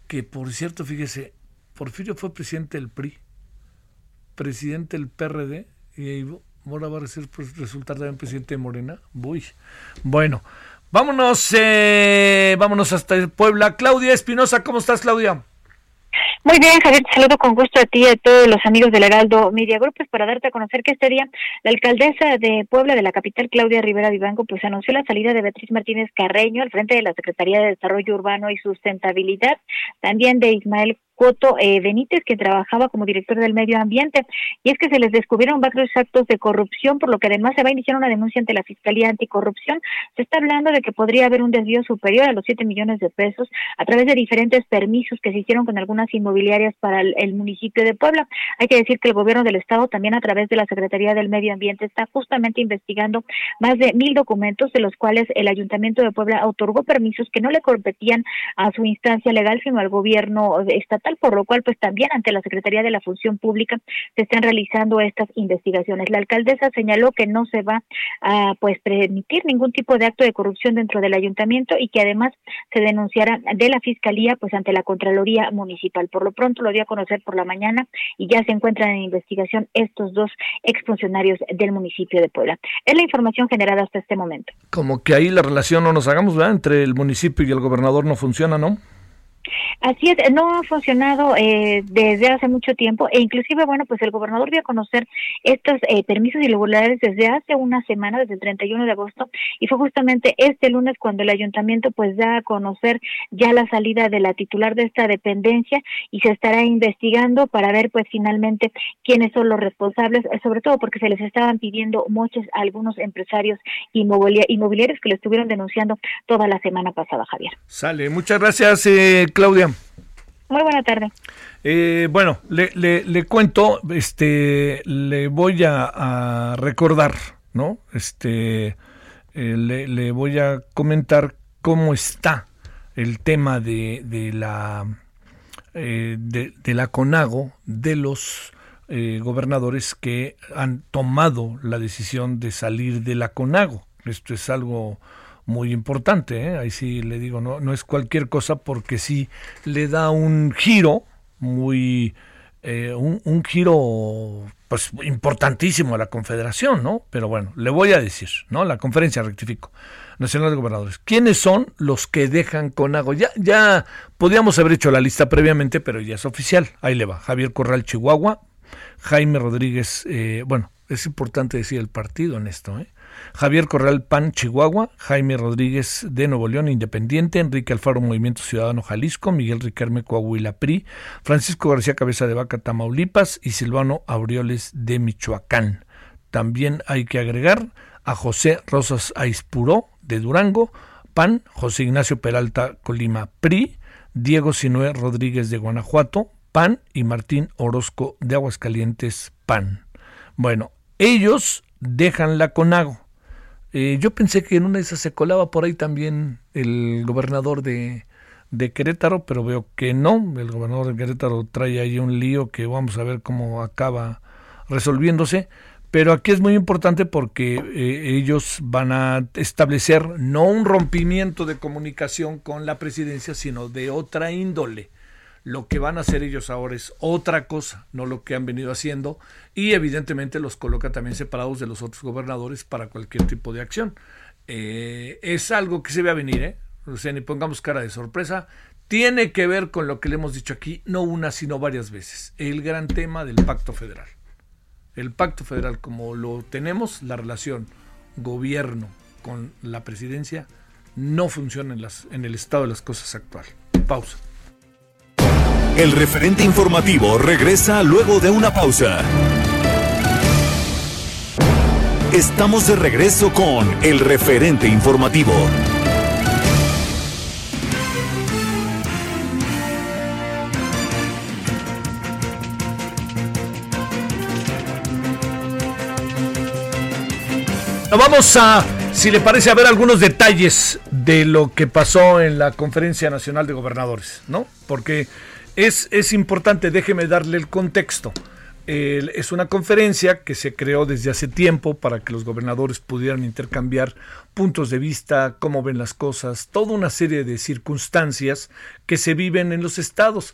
que por cierto, fíjese, Porfirio fue presidente del PRI, presidente del PRD, y ahora va a pues, resultar también presidente de Morena. Uy. Bueno, vámonos, eh, vámonos hasta Puebla. Claudia Espinosa, ¿cómo estás, Claudia? Muy bien, Javier, te saludo con gusto a ti y a todos los amigos del Heraldo Media Group, pues para darte a conocer que este día la alcaldesa de Puebla, de la capital, Claudia Rivera Vivanco, pues anunció la salida de Beatriz Martínez Carreño al frente de la Secretaría de Desarrollo Urbano y Sustentabilidad, también de Ismael Coto eh, Benítez, que trabajaba como director del medio ambiente. Y es que se les descubrieron varios actos de corrupción, por lo que además se va a iniciar una denuncia ante la Fiscalía Anticorrupción. Se está hablando de que podría haber un desvío superior a los 7 millones de pesos a través de diferentes permisos que se hicieron con algunas inmobiliarias para el, el municipio de Puebla. Hay que decir que el gobierno del Estado también a través de la Secretaría del Medio Ambiente está justamente investigando más de mil documentos de los cuales el Ayuntamiento de Puebla otorgó permisos que no le competían a su instancia legal, sino al gobierno estatal por lo cual pues también ante la Secretaría de la Función Pública se están realizando estas investigaciones. La alcaldesa señaló que no se va a pues permitir ningún tipo de acto de corrupción dentro del ayuntamiento y que además se denunciará de la Fiscalía pues ante la Contraloría Municipal. Por lo pronto lo dio a conocer por la mañana y ya se encuentran en investigación estos dos exfuncionarios del municipio de Puebla. Es la información generada hasta este momento. Como que ahí la relación no nos hagamos, ¿verdad? Entre el municipio y el gobernador no funciona, ¿no? Así es, no ha funcionado eh, desde hace mucho tiempo e inclusive, bueno, pues el gobernador dio a conocer estos eh, permisos irregulares desde hace una semana, desde el 31 de agosto, y fue justamente este lunes cuando el ayuntamiento pues da a conocer ya la salida de la titular de esta dependencia y se estará investigando para ver pues finalmente quiénes son los responsables, sobre todo porque se les estaban pidiendo muchos a algunos empresarios inmobiliarios que lo estuvieron denunciando toda la semana pasada, Javier. Sale, muchas gracias. Eh, Claudia. Muy buena tarde. Eh, bueno, le, le, cuento, este, le voy a, recordar, ¿no? Este, eh, le, voy a comentar cómo está el tema de, de la de, de, la CONAGO, de los gobernadores que han tomado la decisión de salir de la CONAGO. Esto es algo muy importante. ¿eh? Ahí sí le digo, no, no es cualquier cosa porque sí le da un giro muy, eh, un, giro pues importantísimo a la Confederación, ¿no? Pero bueno, le voy a decir, ¿no? La conferencia, rectifico, Nacional de Gobernadores. ¿Quiénes son los que dejan Conago? Ya, ya podíamos haber hecho la lista previamente, pero ya es oficial. Ahí le va. Javier Corral, Chihuahua. Jaime Rodríguez, eh, bueno, es importante decir el partido en esto, ¿eh? Javier Corral PAN Chihuahua, Jaime Rodríguez de Nuevo León Independiente, Enrique Alfaro Movimiento Ciudadano Jalisco, Miguel Riquelme Coahuila PRI, Francisco García Cabeza de Vaca Tamaulipas y Silvano Aureoles de Michoacán. También hay que agregar a José Rosas Aispuró de Durango, PAN, José Ignacio Peralta Colima PRI, Diego Sinué Rodríguez de Guanajuato, PAN y Martín Orozco de Aguascalientes PAN. Bueno, ellos dejan la CONAGO. Eh, yo pensé que en una de esas se colaba por ahí también el gobernador de, de Querétaro, pero veo que no. El gobernador de Querétaro trae ahí un lío que vamos a ver cómo acaba resolviéndose. Pero aquí es muy importante porque eh, ellos van a establecer no un rompimiento de comunicación con la presidencia, sino de otra índole lo que van a hacer ellos ahora es otra cosa, no lo que han venido haciendo, y evidentemente los coloca también separados de los otros gobernadores para cualquier tipo de acción. Eh, es algo que se ve a venir, ¿eh? O sea, ni pongamos cara de sorpresa. Tiene que ver con lo que le hemos dicho aquí, no una, sino varias veces. El gran tema del pacto federal. El pacto federal, como lo tenemos, la relación gobierno con la presidencia, no funciona en, en el estado de las cosas actual. Pausa. El referente informativo regresa luego de una pausa. Estamos de regreso con el referente informativo. Vamos a, si le parece, a ver algunos detalles de lo que pasó en la Conferencia Nacional de Gobernadores, ¿no? Porque es, importante, déjeme darle el contexto. es una conferencia que se creó desde hace tiempo para que los gobernadores pudieran intercambiar puntos de vista, cómo ven las cosas, toda una serie de circunstancias que se viven en los estados.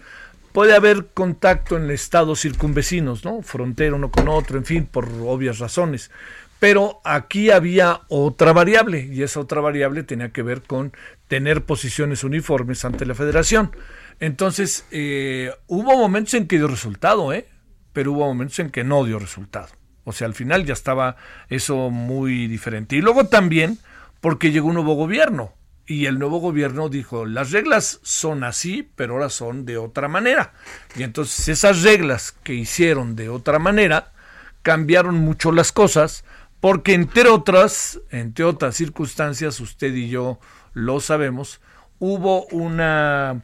Puede haber contacto en estados circunvecinos, ¿no? Frontera uno con otro, en fin, por obvias razones. Pero aquí había otra variable y esa otra variable tenía que ver con tener posiciones uniformes ante la federación. Entonces, eh, hubo momentos en que dio resultado, ¿eh? pero hubo momentos en que no dio resultado. O sea, al final ya estaba eso muy diferente. Y luego también porque llegó un nuevo gobierno. Y el nuevo gobierno dijo, las reglas son así, pero ahora son de otra manera. Y entonces esas reglas que hicieron de otra manera cambiaron mucho las cosas, porque entre otras, entre otras circunstancias, usted y yo lo sabemos, hubo una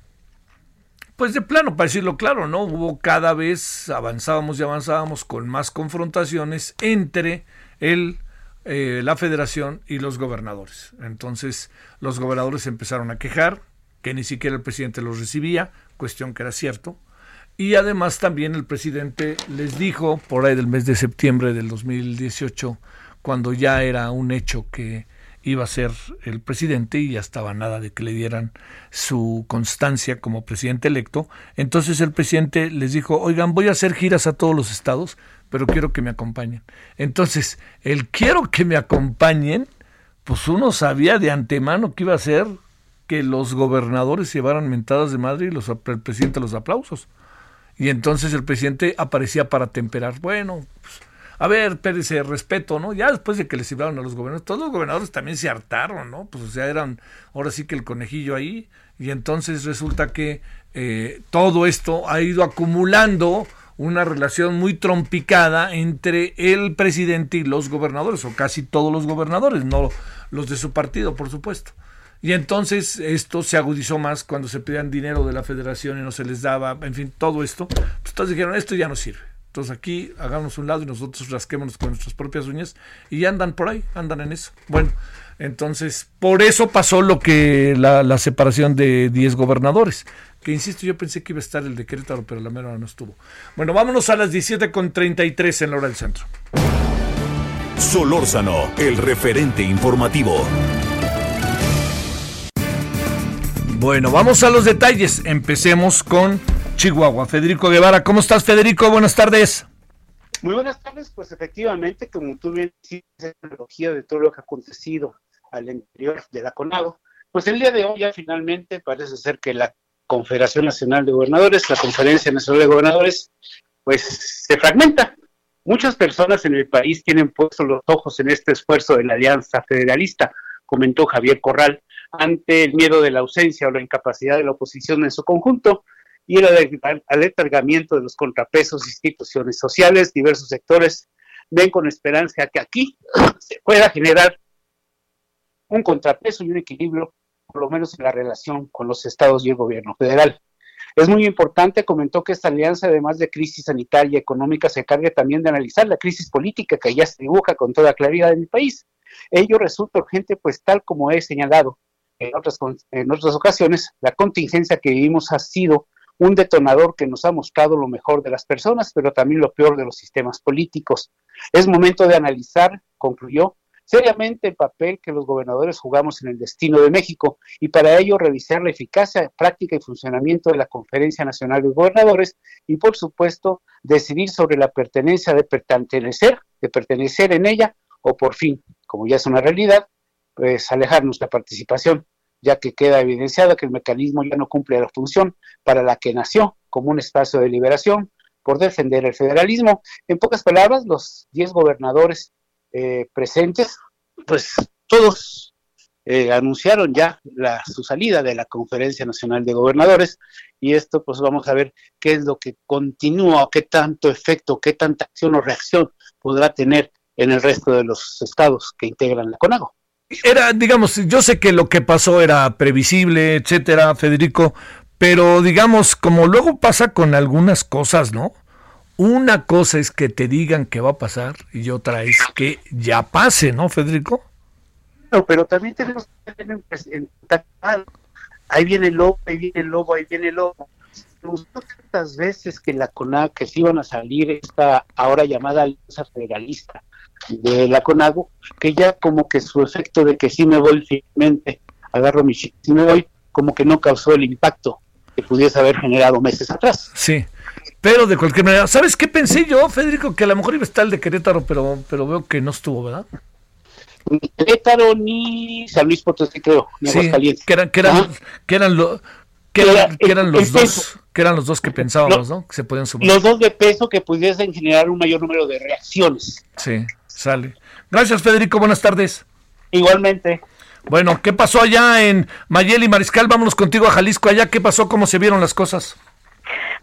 pues de plano, para decirlo claro, ¿no? Hubo cada vez, avanzábamos y avanzábamos con más confrontaciones entre el, eh, la federación y los gobernadores. Entonces los gobernadores empezaron a quejar, que ni siquiera el presidente los recibía, cuestión que era cierto. Y además también el presidente les dijo, por ahí del mes de septiembre del 2018, cuando ya era un hecho que iba a ser el presidente y ya estaba nada de que le dieran su constancia como presidente electo. Entonces el presidente les dijo, oigan, voy a hacer giras a todos los estados, pero quiero que me acompañen. Entonces, el quiero que me acompañen, pues uno sabía de antemano que iba a ser que los gobernadores llevaran mentadas de madre y los, el presidente los aplausos. Y entonces el presidente aparecía para temperar. Bueno, pues, a ver, espérese, respeto, ¿no? Ya después de que les hablaron a los gobernadores, todos los gobernadores también se hartaron, ¿no? Pues o sea, eran ahora sí que el conejillo ahí. Y entonces resulta que eh, todo esto ha ido acumulando una relación muy trompicada entre el presidente y los gobernadores, o casi todos los gobernadores, no los de su partido, por supuesto. Y entonces esto se agudizó más cuando se pedían dinero de la federación y no se les daba, en fin, todo esto. Pues entonces dijeron, esto ya no sirve. Entonces aquí hagamos un lado y nosotros rasquémonos con nuestras propias uñas y andan por ahí, andan en eso. Bueno, entonces por eso pasó lo que la, la separación de 10 gobernadores. Que insisto, yo pensé que iba a estar el de Querétaro, pero la mera no estuvo. Bueno, vámonos a las 17.33 en la hora del centro. Solórzano, el referente informativo. Bueno, vamos a los detalles. Empecemos con Chihuahua. Federico Guevara, ¿cómo estás, Federico? Buenas tardes. Muy buenas tardes, pues efectivamente, como tú bien dices, analogía de todo lo que ha acontecido al interior de la CONAGO, pues el día de hoy ya finalmente parece ser que la Confederación Nacional de Gobernadores, la Conferencia Nacional de Gobernadores, pues se fragmenta. Muchas personas en el país tienen puestos los ojos en este esfuerzo de la Alianza Federalista, comentó Javier Corral, ante el miedo de la ausencia o la incapacidad de la oposición en su conjunto y el aletargamiento de los contrapesos, instituciones sociales, diversos sectores ven con esperanza que aquí se pueda generar un contrapeso y un equilibrio por lo menos en la relación con los estados y el gobierno federal. Es muy importante, comentó que esta alianza, además de crisis sanitaria y económica, se cargue también de analizar la crisis política que ya se dibuja con toda claridad en el país. Ello resulta urgente, pues tal como he señalado en otras, en otras ocasiones, la contingencia que vivimos ha sido un detonador que nos ha mostrado lo mejor de las personas, pero también lo peor de los sistemas políticos. Es momento de analizar, concluyó, seriamente el papel que los gobernadores jugamos en el destino de México y para ello revisar la eficacia, práctica y funcionamiento de la Conferencia Nacional de Gobernadores y por supuesto decidir sobre la pertenencia de pertenecer, de pertenecer en ella o por fin, como ya es una realidad, pues alejarnos de la participación, ya que queda evidenciado que el mecanismo ya no cumple la función para la que nació como un espacio de liberación por defender el federalismo. En pocas palabras, los 10 gobernadores eh, presentes, pues todos eh, anunciaron ya la, su salida de la Conferencia Nacional de Gobernadores y esto pues vamos a ver qué es lo que continúa, qué tanto efecto, qué tanta acción o reacción podrá tener en el resto de los estados que integran la CONAGO. Era, digamos, yo sé que lo que pasó era previsible, etcétera, Federico, pero digamos, como luego pasa con algunas cosas, ¿no? Una cosa es que te digan que va a pasar y otra es que ya pase, ¿no, Federico? No, pero también tenemos que tener en ahí viene el lobo, ahí viene el lobo, ahí viene el lobo. tantas veces que la CONAG, que se iban a salir esta ahora llamada Alianza Federalista de la CONAGO, que ya como que su efecto de que si me voy finalmente, agarro mi si me voy, como que no causó el impacto que pudiese haber generado meses atrás. Sí. Pero de cualquier manera, ¿sabes qué pensé yo, Federico? Que a lo mejor iba a estar el de Querétaro, pero, pero veo que no estuvo, ¿verdad? Ni Querétaro ni San Luis Potosí, creo, sí, que eran, que eran, que eran, que eran, que eran los dos, que eran los dos que pensábamos, ¿no? Que se podían sumar. Los dos de peso que pudiesen generar un mayor número de reacciones. Sí, sale. Gracias, Federico. Buenas tardes. Igualmente. Bueno, ¿qué pasó allá en Mayel y Mariscal? Vámonos contigo a Jalisco. Allá, ¿qué pasó? ¿Cómo se vieron las cosas?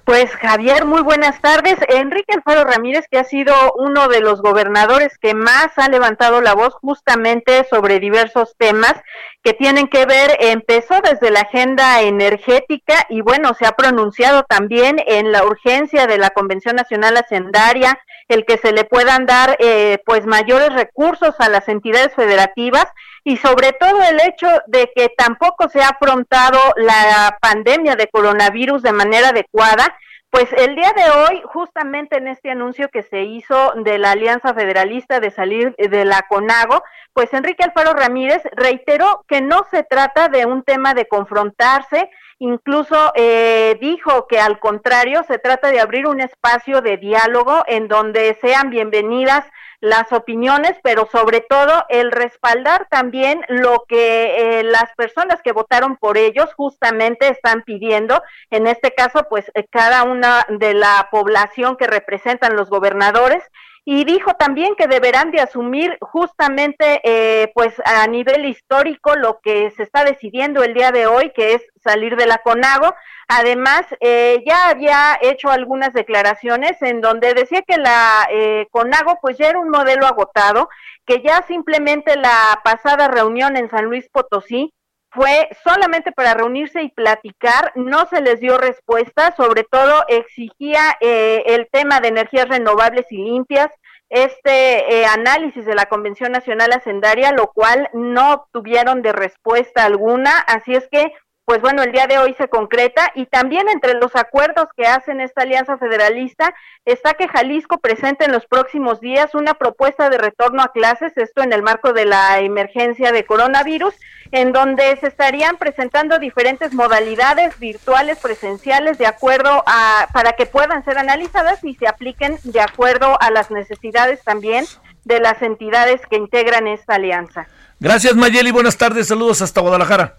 Pues Javier, muy buenas tardes. Enrique Alfaro Ramírez, que ha sido uno de los gobernadores que más ha levantado la voz justamente sobre diversos temas que tienen que ver, empezó desde la agenda energética y bueno, se ha pronunciado también en la urgencia de la Convención Nacional Hacendaria, el que se le puedan dar eh, pues mayores recursos a las entidades federativas y sobre todo el hecho de que tampoco se ha afrontado la pandemia de coronavirus de manera adecuada. Pues el día de hoy, justamente en este anuncio que se hizo de la Alianza Federalista de salir de la CONAGO, pues Enrique Alfaro Ramírez reiteró que no se trata de un tema de confrontarse, incluso eh, dijo que al contrario se trata de abrir un espacio de diálogo en donde sean bienvenidas las opiniones, pero sobre todo el respaldar también lo que eh, las personas que votaron por ellos justamente están pidiendo, en este caso, pues eh, cada una de la población que representan los gobernadores y dijo también que deberán de asumir justamente eh, pues a nivel histórico lo que se está decidiendo el día de hoy que es salir de la CONAGO. Además eh, ya había hecho algunas declaraciones en donde decía que la eh, CONAGO pues ya era un modelo agotado que ya simplemente la pasada reunión en San Luis Potosí fue solamente para reunirse y platicar, no se les dio respuesta, sobre todo exigía eh, el tema de energías renovables y limpias, este eh, análisis de la Convención Nacional Hacendaria, lo cual no obtuvieron de respuesta alguna, así es que pues bueno, el día de hoy se concreta y también entre los acuerdos que hacen esta alianza federalista está que Jalisco presente en los próximos días una propuesta de retorno a clases, esto en el marco de la emergencia de coronavirus, en donde se estarían presentando diferentes modalidades virtuales, presenciales, de acuerdo a, para que puedan ser analizadas y se apliquen de acuerdo a las necesidades también de las entidades que integran esta alianza. Gracias Mayeli, buenas tardes, saludos hasta Guadalajara.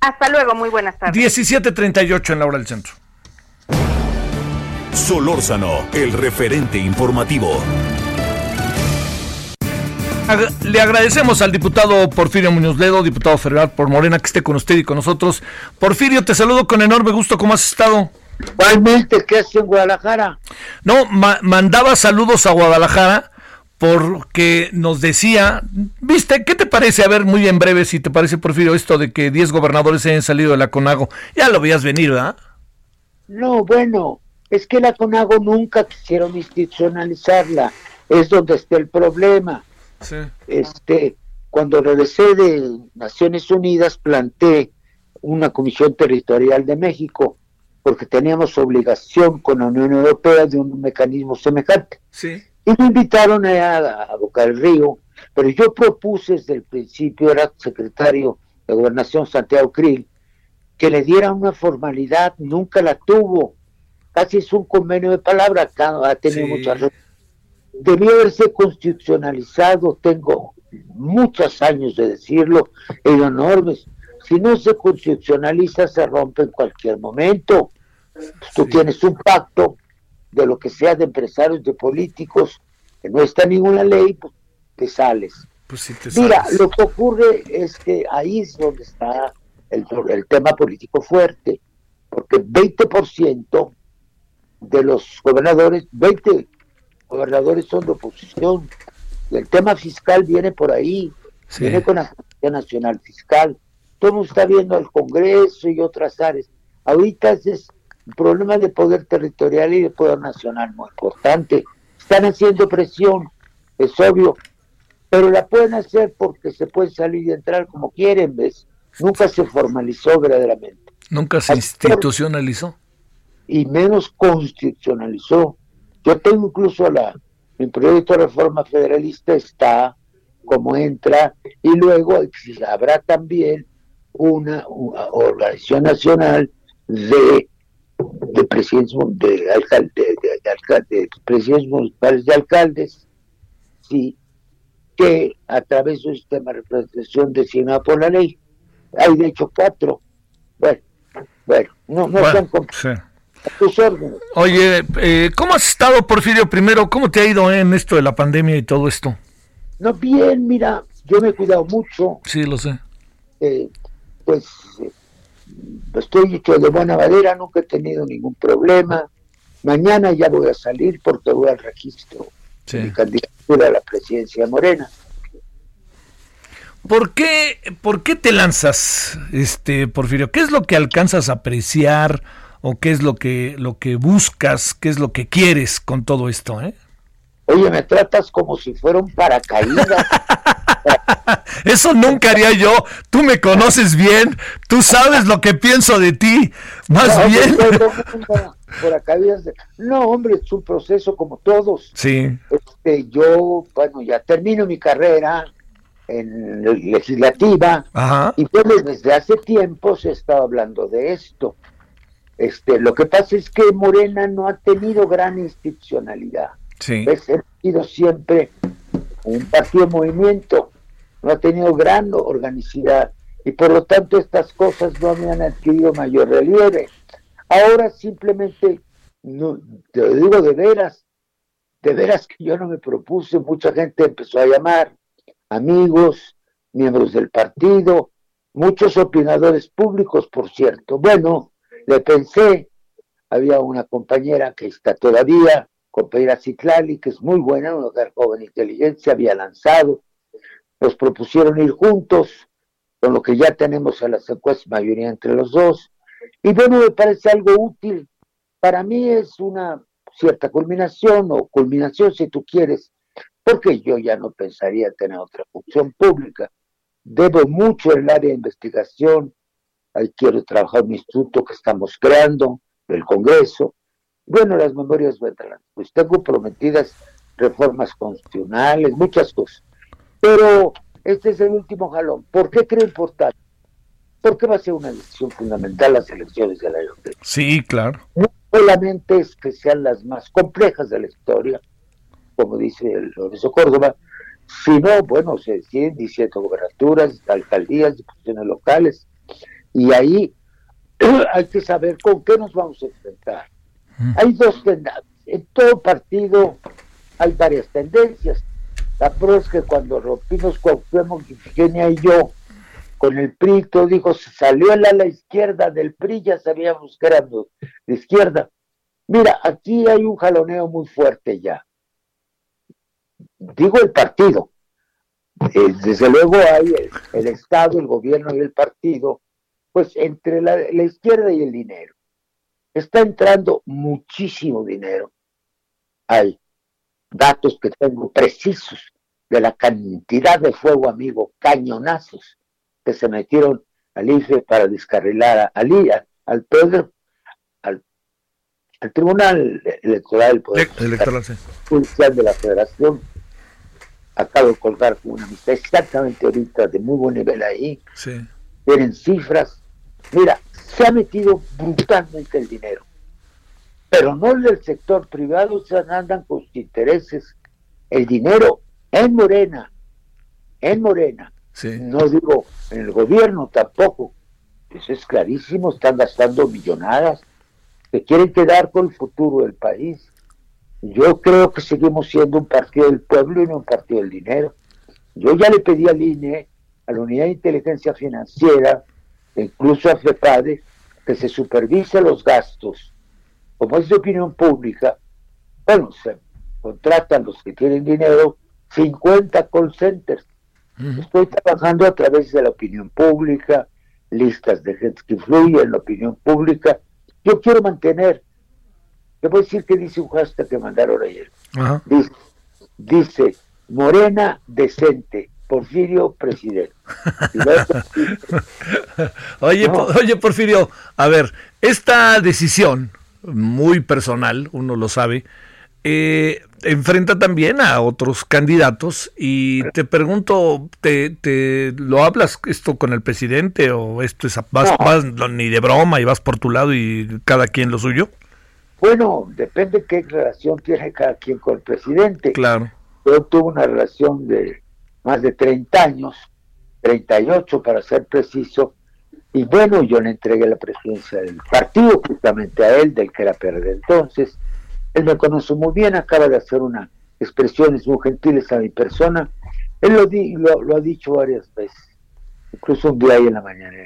Hasta luego, muy buenas tardes. 17:38 en la hora del centro. Solórzano, el referente informativo. Le agradecemos al diputado Porfirio Muñoz Ledo, diputado federal por Morena, que esté con usted y con nosotros. Porfirio, te saludo con enorme gusto. ¿Cómo has estado? Igualmente, ¿qué haces en Guadalajara? No, mandaba saludos a Guadalajara porque nos decía, viste, ¿qué te parece? A ver, muy en breve, si te parece, Porfirio, esto de que 10 gobernadores hayan salido de la CONAGO. Ya lo veías venir, ¿verdad? No, bueno, es que la CONAGO nunca quisieron institucionalizarla. Es donde está el problema. Sí. Este, cuando regresé de Naciones Unidas, planté una comisión territorial de México, porque teníamos obligación con la Unión Europea de un mecanismo semejante. Sí y me invitaron a, a Boca del Río, pero yo propuse desde el principio, era secretario de Gobernación Santiago Krill, que le diera una formalidad, nunca la tuvo. Casi es un convenio de palabra, ha tenido muchas Debió haberse constitucionalizado, tengo muchos años de decirlo, en enormes. Si no se constitucionaliza, se rompe en cualquier momento. Tú tienes un pacto de lo que sea de empresarios, de políticos, que no está ninguna ley, pues te sales. Pues Mira, lo que ocurre es que ahí es donde está el, el tema político fuerte, porque 20% de los gobernadores, 20 gobernadores son de oposición. El tema fiscal viene por ahí, viene con la Agencia Nacional Fiscal. Todo está viendo al Congreso y otras áreas. Ahorita es problema de poder territorial y de poder nacional muy importante. Están haciendo presión, es obvio, pero la pueden hacer porque se puede salir y entrar como quieren, ¿ves? Nunca se formalizó verdaderamente. Nunca se institucionalizó. Y menos constitucionalizó. Yo tengo incluso la, mi proyecto de reforma federalista está como entra y luego habrá también una, una organización nacional de de presidentes de, alcalde, de, alcalde, presidentes municipales de alcaldes, sí, que a través de un sistema de representación designado por la ley, hay de hecho cuatro. Bueno, bueno, no, no están tus órdenes. Oye, eh, ¿cómo has estado, Porfirio? Primero, ¿cómo te ha ido en esto de la pandemia y todo esto? No, bien, mira, yo me he cuidado mucho. Sí, lo sé. Eh, pues estoy hecho de buena madera, nunca he tenido ningún problema. Mañana ya voy a salir porque voy al registro de mi candidatura a la presidencia morena. ¿Por qué, ¿Por qué te lanzas, este Porfirio? ¿Qué es lo que alcanzas a apreciar o qué es lo que, lo que buscas, qué es lo que quieres con todo esto? Eh? Oye, me tratas como si fuera un paracaídas. <laughs> Eso nunca haría yo. Tú me conoces bien. Tú sabes lo que pienso de ti. Más bien. <laughs> No, hombre, es un proceso como todos. Sí. Este, yo, bueno, ya termino mi carrera en legislativa y pues desde hace tiempo se estado hablando de esto. Este, lo que pasa es que Morena no ha tenido gran institucionalidad. Es, sido siempre un partido en movimiento, no ha tenido gran organicidad y por lo tanto estas cosas no me han adquirido mayor relieve. Ahora simplemente, no, te lo digo de veras, de veras que yo no me propuse, mucha gente empezó a llamar, amigos, miembros del partido, muchos opinadores públicos, por cierto. Bueno, le pensé, había una compañera que está todavía, compañera Citlali, que es muy buena, una mujer joven inteligente, se había lanzado, nos propusieron ir juntos, con lo que ya tenemos a las encuestas mayoría entre los dos, y bueno, me parece algo útil. Para mí es una cierta culminación o culminación si tú quieres, porque yo ya no pensaría tener otra función pública. Debo mucho el área de investigación, ahí quiero trabajar en un instituto que estamos creando, el Congreso. Bueno, las memorias vendrán. Pues tengo prometidas reformas constitucionales, muchas cosas. Pero este es el último jalón. ¿Por qué creo importante? Porque va a ser una decisión fundamental las elecciones del año. Sí, claro. No solamente es que sean las más complejas de la historia, como dice el Lorenzo Córdoba, sino, bueno, se deciden 17 gobernaturas, alcaldías, diputaciones locales, y ahí <clears throat> hay que saber con qué nos vamos a enfrentar. Hay dos tendencias. En todo partido hay varias tendencias. La prueba es que cuando rompimos Cuauhtémoc, Genia y yo, con el PRI, todo dijo, se salió el ala izquierda del PRI, ya sabíamos que era de izquierda. Mira, aquí hay un jaloneo muy fuerte ya. Digo el partido. Eh, desde luego hay el, Estado, el gobierno y el partido, pues entre la izquierda y el dinero. Está entrando muchísimo dinero. Hay datos que tengo precisos de la cantidad de fuego amigo, cañonazos que se metieron al IFE para descarrilar al, al poder, al, Tribunal Electoral, el Poder Judicial de la Federación. Acabo de colgar una amistad exactamente ahorita de muy buen nivel ahí. Tienen cifras. Mira, se ha metido brutalmente el dinero. Pero no del sector privado, se andan con sus intereses. El dinero en Morena, en Morena, no digo en el gobierno tampoco, eso es clarísimo, están gastando millonadas, que quieren quedar con el futuro del país. Yo creo que seguimos siendo un partido del pueblo y no un partido del dinero. Yo ya le pedí al INE, a la Unidad de Inteligencia Financiera, incluso a FEPADE, que se supervise los gastos. Como es de opinión pública, bueno, se contratan los que tienen dinero 50 call centers. Estoy trabajando a través de la opinión pública, listas de gente que influye en la opinión pública. Yo quiero mantener, te voy a decir que dice un hashtag que mandaron ayer. Dice, Morena decente, Porfirio presidente. <laughs> oye, oye, Porfirio, a ver, esta decisión muy personal, uno lo sabe, eh, enfrenta también a otros candidatos y te pregunto, ¿te, te lo hablas esto con el presidente o esto es vas, ni de broma y vas por tu lado y cada quien lo suyo? Bueno, depende qué relación tiene cada quien con el presidente. Claro. Yo tuve una relación de más de 30 años, 38 para ser preciso, y bueno, yo le entregué la presidencia del partido justamente a él, del que era PRD entonces, él me conoce muy bien, acaba de hacer unas expresiones muy gentiles a mi persona. Él lo, di, lo, ha dicho varias veces, incluso un día ahí en la mañana.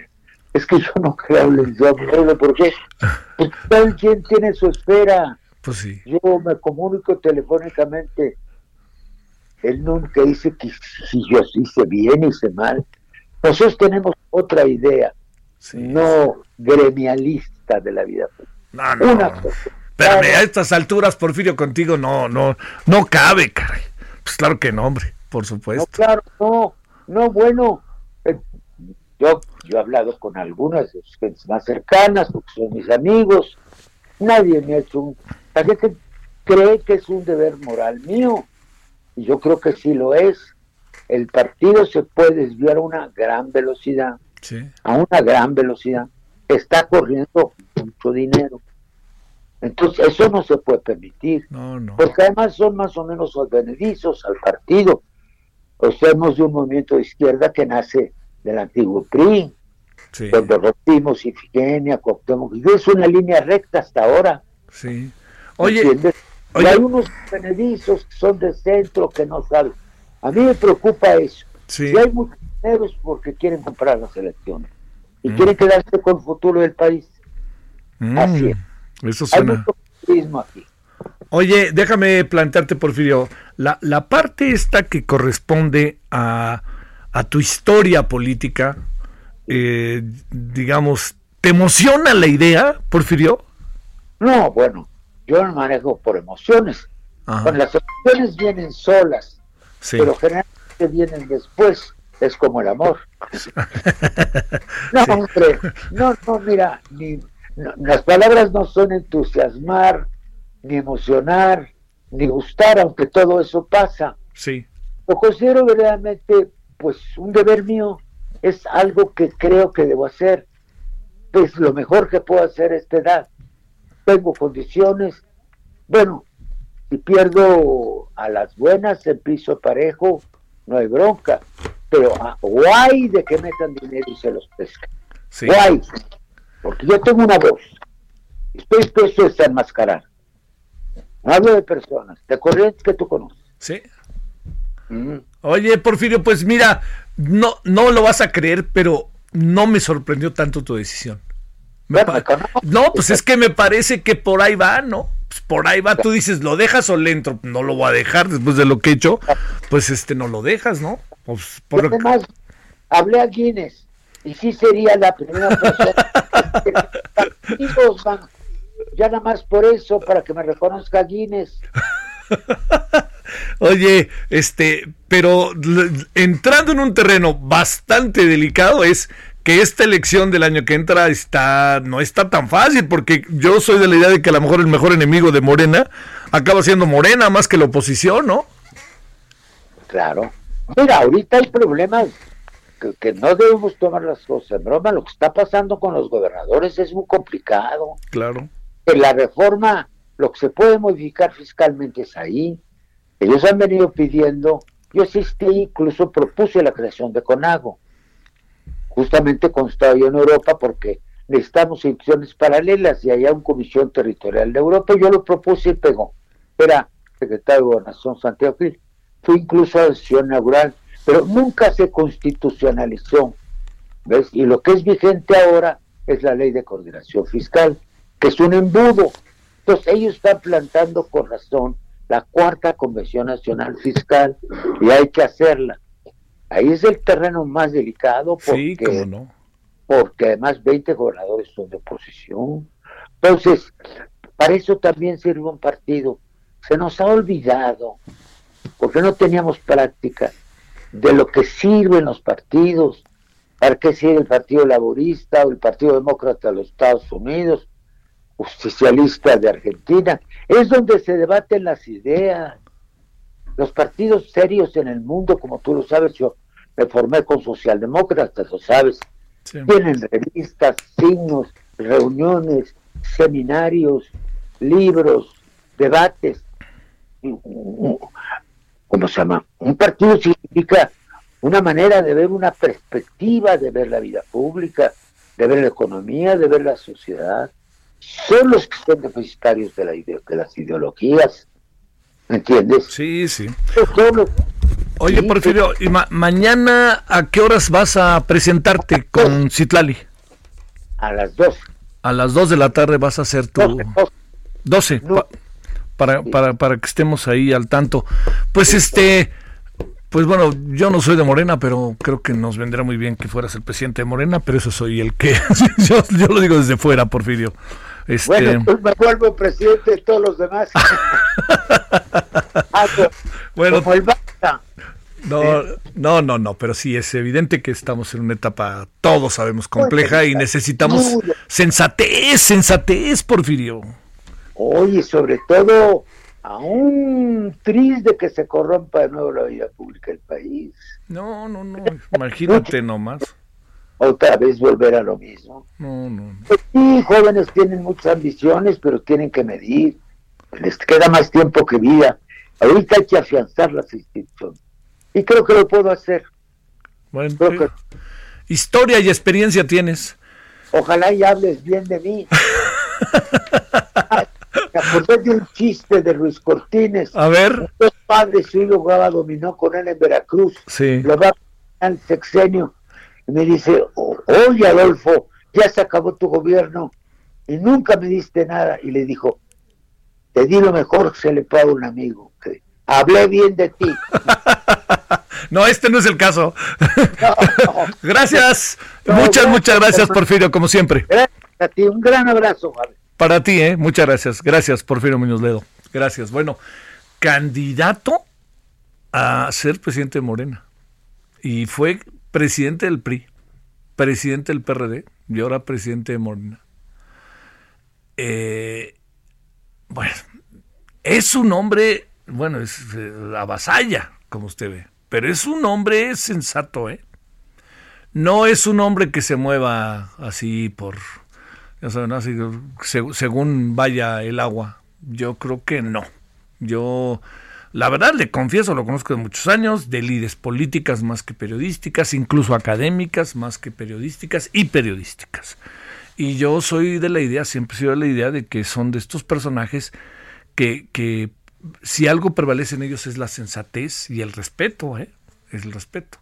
Es que yo no creo en diablo, ¿por qué? <laughs> Porque cada quien tiene su esfera. Pues sí. Yo me comunico telefónicamente. Él nunca dice que si yo hice bien, hice mal. Nosotros tenemos otra idea, no gremialista de la vida. No, no. Una cosa a estas alturas, Porfirio, contigo no, no, no cabe, caray. Pues claro que no, hombre, por supuesto. No, claro, no, no, bueno, eh, yo, yo he hablado con algunas de sus gentes más cercanas, porque son mis amigos, nadie me ha hecho un... La gente cree que es un deber moral mío, y yo creo que sí lo es. El partido se puede desviar a una gran velocidad, a una gran velocidad. Está corriendo mucho dinero entonces, eso no se puede permitir. Porque además son más o menos advenedizos al partido. pues somos de un movimiento de izquierda que nace del antiguo PRI, donde rompimos Ifigenia, Cuauhtémoc, y es una línea recta hasta ahora. Sí. Oye, y hay unos benedizos que son de centro que no saben. A mí me preocupa eso. Si hay muchos dinero porque quieren comprar las elecciones y mm. quieren quedarse con el futuro del país. Mm. Así es. Eso suena. Hay mucho aquí. Oye, déjame plantearte, Porfirio, la, la parte esta que corresponde a, a tu historia política, eh, digamos, ¿te emociona la idea, Porfirio? No, bueno, yo no manejo por emociones. Cuando las emociones vienen solas, pero generalmente vienen después. Es como el amor. <laughs> no, hombre, no, no, mira, ni, las palabras no son entusiasmar, ni emocionar, ni gustar, aunque todo eso pasa. Sí. Lo considero verdaderamente, pues, un deber mío, es algo que creo que debo hacer. Es lo mejor que puedo hacer a esta edad tengo condiciones. Bueno, si pierdo a las buenas en piso parejo, no hay bronca. Pero guay de que metan dinero y se los pescan. Guay. Porque yo tengo una voz. Estoy dispuesto a desenmascarar. Hablo de personas, de corrientes que tú conoces. Sí. Mm. Oye, Porfirio, pues mira, no, no lo vas a creer, pero no me sorprendió tanto tu decisión no, pues es que me parece que por ahí va, ¿no? Pues por ahí va, tú dices, ¿lo dejas o le entro? No lo voy a dejar después de lo que he hecho, pues este no lo dejas, ¿no? Pues por Además, hablé a Guinness y sí sería la primera persona. ya nada más por eso, para que me reconozca Guinness. <laughs> Oye, este, pero entrando en un terreno bastante delicado es que esta elección del año que entra está no está tan fácil porque yo soy de la idea de que a lo mejor el mejor enemigo de Morena acaba siendo Morena más que la oposición, ¿no? Claro. Mira, ahorita hay problemas que, que, no debemos tomar las cosas en broma. Lo que está pasando con los gobernadores es muy complicado. Claro. Que la reforma, lo que se puede modificar fiscalmente es ahí. Ellos han venido pidiendo, yo asistí, incluso propuse la creación de CONAGO justamente yo en Europa porque necesitamos instituciones paralelas y hay una comisión territorial de Europa. Yo lo propuse y pegó. Era secretario de Gobernación Santiago Gil. Fue incluso a la sesión inaugural, pero nunca se constitucionalizó. ¿Ves? Y lo que es vigente ahora es la ley de coordinación fiscal, que es un embudo. Entonces ellos están plantando con razón la cuarta Convención Nacional Fiscal y hay que hacerla. Ahí es el terreno más delicado porque, no. porque además 20 gobernadores son de oposición. Entonces, para eso también sirve un partido. Se nos ha olvidado, porque no teníamos práctica de lo que sirven los partidos, para qué sirve el Partido Laborista o el Partido Demócrata de los Estados Unidos, justicialista de Argentina. Es donde se debaten las ideas. Los partidos serios en el mundo, como tú lo sabes, yo me formé con socialdemócratas, lo sabes. Tienen revistas, signos, reuniones, seminarios, libros, debates. ¿Cómo se llama? Un partido significa una manera de ver una perspectiva, de ver la vida pública, de ver la economía, de ver la sociedad. Son los que son deficitarios de, la de las ideologías. ¿Me entiendes? Sí, sí. Oye, Porfirio, ¿y mañana a qué horas vas a presentarte con Citlali? A las dos. A las dos de la tarde vas a hacer tu... 12. para, para, para que estemos ahí al tanto. Pues este... Pues bueno, yo no soy de Morena, pero creo que nos vendrá muy bien que fueras el presidente de Morena, pero eso soy el que... <laughs> yo, yo lo digo desde fuera, Porfirio. Este... Bueno, pues me vuelvo presidente de todos los demás. <laughs> Ah, no, no, no, no, pero sí es evidente que estamos en una etapa, todos sabemos, compleja y necesitamos sensatez, sensatez, Porfirio. Oye, sobre todo, aún triste que se corrompa de nuevo la vida pública del país. No, no, no, imagínate nomás. Otra vez volver a lo mismo. No, no. Pues sí, jóvenes tienen muchas ambiciones, pero tienen que medir. Les queda más tiempo que vida. Ahorita hay que afianzar las instituciones Y creo que lo puedo hacer. Bueno, historia y experiencia tienes. Ojalá y hables bien de mí. <laughs> Acordé de un chiste de Luis Cortines. A ver. Dos padres, su hijo jugaba dominó con él en Veracruz. Sí. Lo va al sexenio. Y me dice, oye Adolfo, ya se acabó tu gobierno y nunca me diste nada. Y le dijo, te di lo mejor que se le puede a un amigo. Hablé bien de ti. <laughs> no, este no es el caso. <laughs> gracias. muchas, muchas gracias, Porfirio, como siempre. Gracias a ti. Un gran abrazo, Javier. Para ti, ¿eh? Muchas gracias. Gracias, Porfirio Muñoz Ledo. Gracias. Bueno, candidato a ser presidente de Morena. Y fue presidente del PRI, presidente del PRD y ahora presidente de Morena. Eh, bueno, es un hombre, bueno, es la eh, vasalla, como usted ve, pero es un hombre sensato, ¿eh? No es un hombre que se mueva así por, ya saben, así, según vaya el agua. Yo creo que no. Yo, la verdad, le confieso, lo conozco de muchos años, de líderes políticas más que periodísticas, incluso académicas más que periodísticas y periodísticas. Y yo soy de la idea, siempre he sido de la idea de que son de estos personajes que, que si algo prevalece en ellos es la sensatez y el respeto, ¿eh? Es el respeto.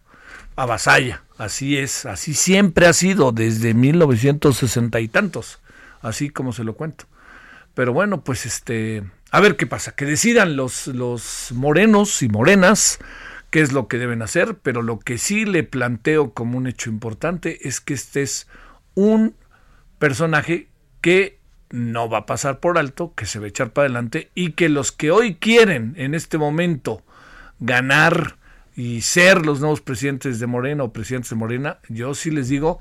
Avasalla, así es, así siempre ha sido desde 1960 y tantos, así como se lo cuento. Pero bueno, pues este, a ver qué pasa, que decidan los, los morenos y morenas qué es lo que deben hacer, pero lo que sí le planteo como un hecho importante es que este es un personaje que no va a pasar por alto, que se va a echar para adelante y que los que hoy quieren en este momento ganar y ser los nuevos presidentes de Morena o presidentes de Morena, yo sí les digo,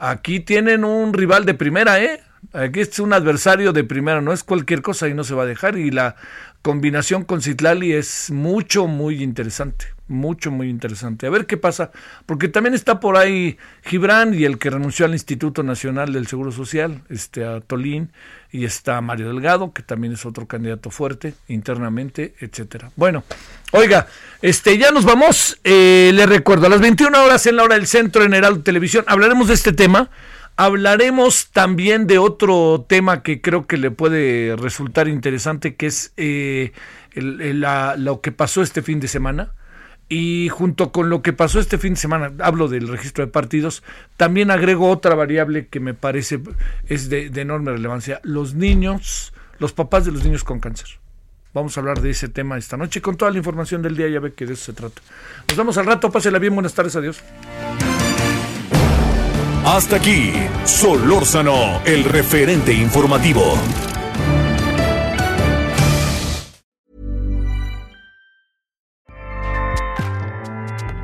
aquí tienen un rival de primera, ¿eh? Aquí es un adversario de primera, no es cualquier cosa y no se va a dejar. Y la combinación con Citlali es mucho, muy interesante mucho, muy interesante. A ver qué pasa, porque también está por ahí Gibran y el que renunció al Instituto Nacional del Seguro Social, este a Tolín, y está Mario Delgado, que también es otro candidato fuerte internamente, etcétera. Bueno, oiga, este ya nos vamos. Eh, le recuerdo, a las 21 horas en la hora del centro en Heraldo Televisión hablaremos de este tema. Hablaremos también de otro tema que creo que le puede resultar interesante, que es eh, lo que pasó este fin de semana y junto con lo que pasó este fin de semana, hablo del registro de partidos, también agrego otra variable que me parece es de, enorme relevancia, los niños, los papás de los niños con cáncer. Vamos a hablar de ese tema esta noche con toda la información del día, ya ve que de eso se trata. Nos vemos al rato, pásela bien, buenas tardes, adiós. Hasta aquí, Solórzano, el referente informativo.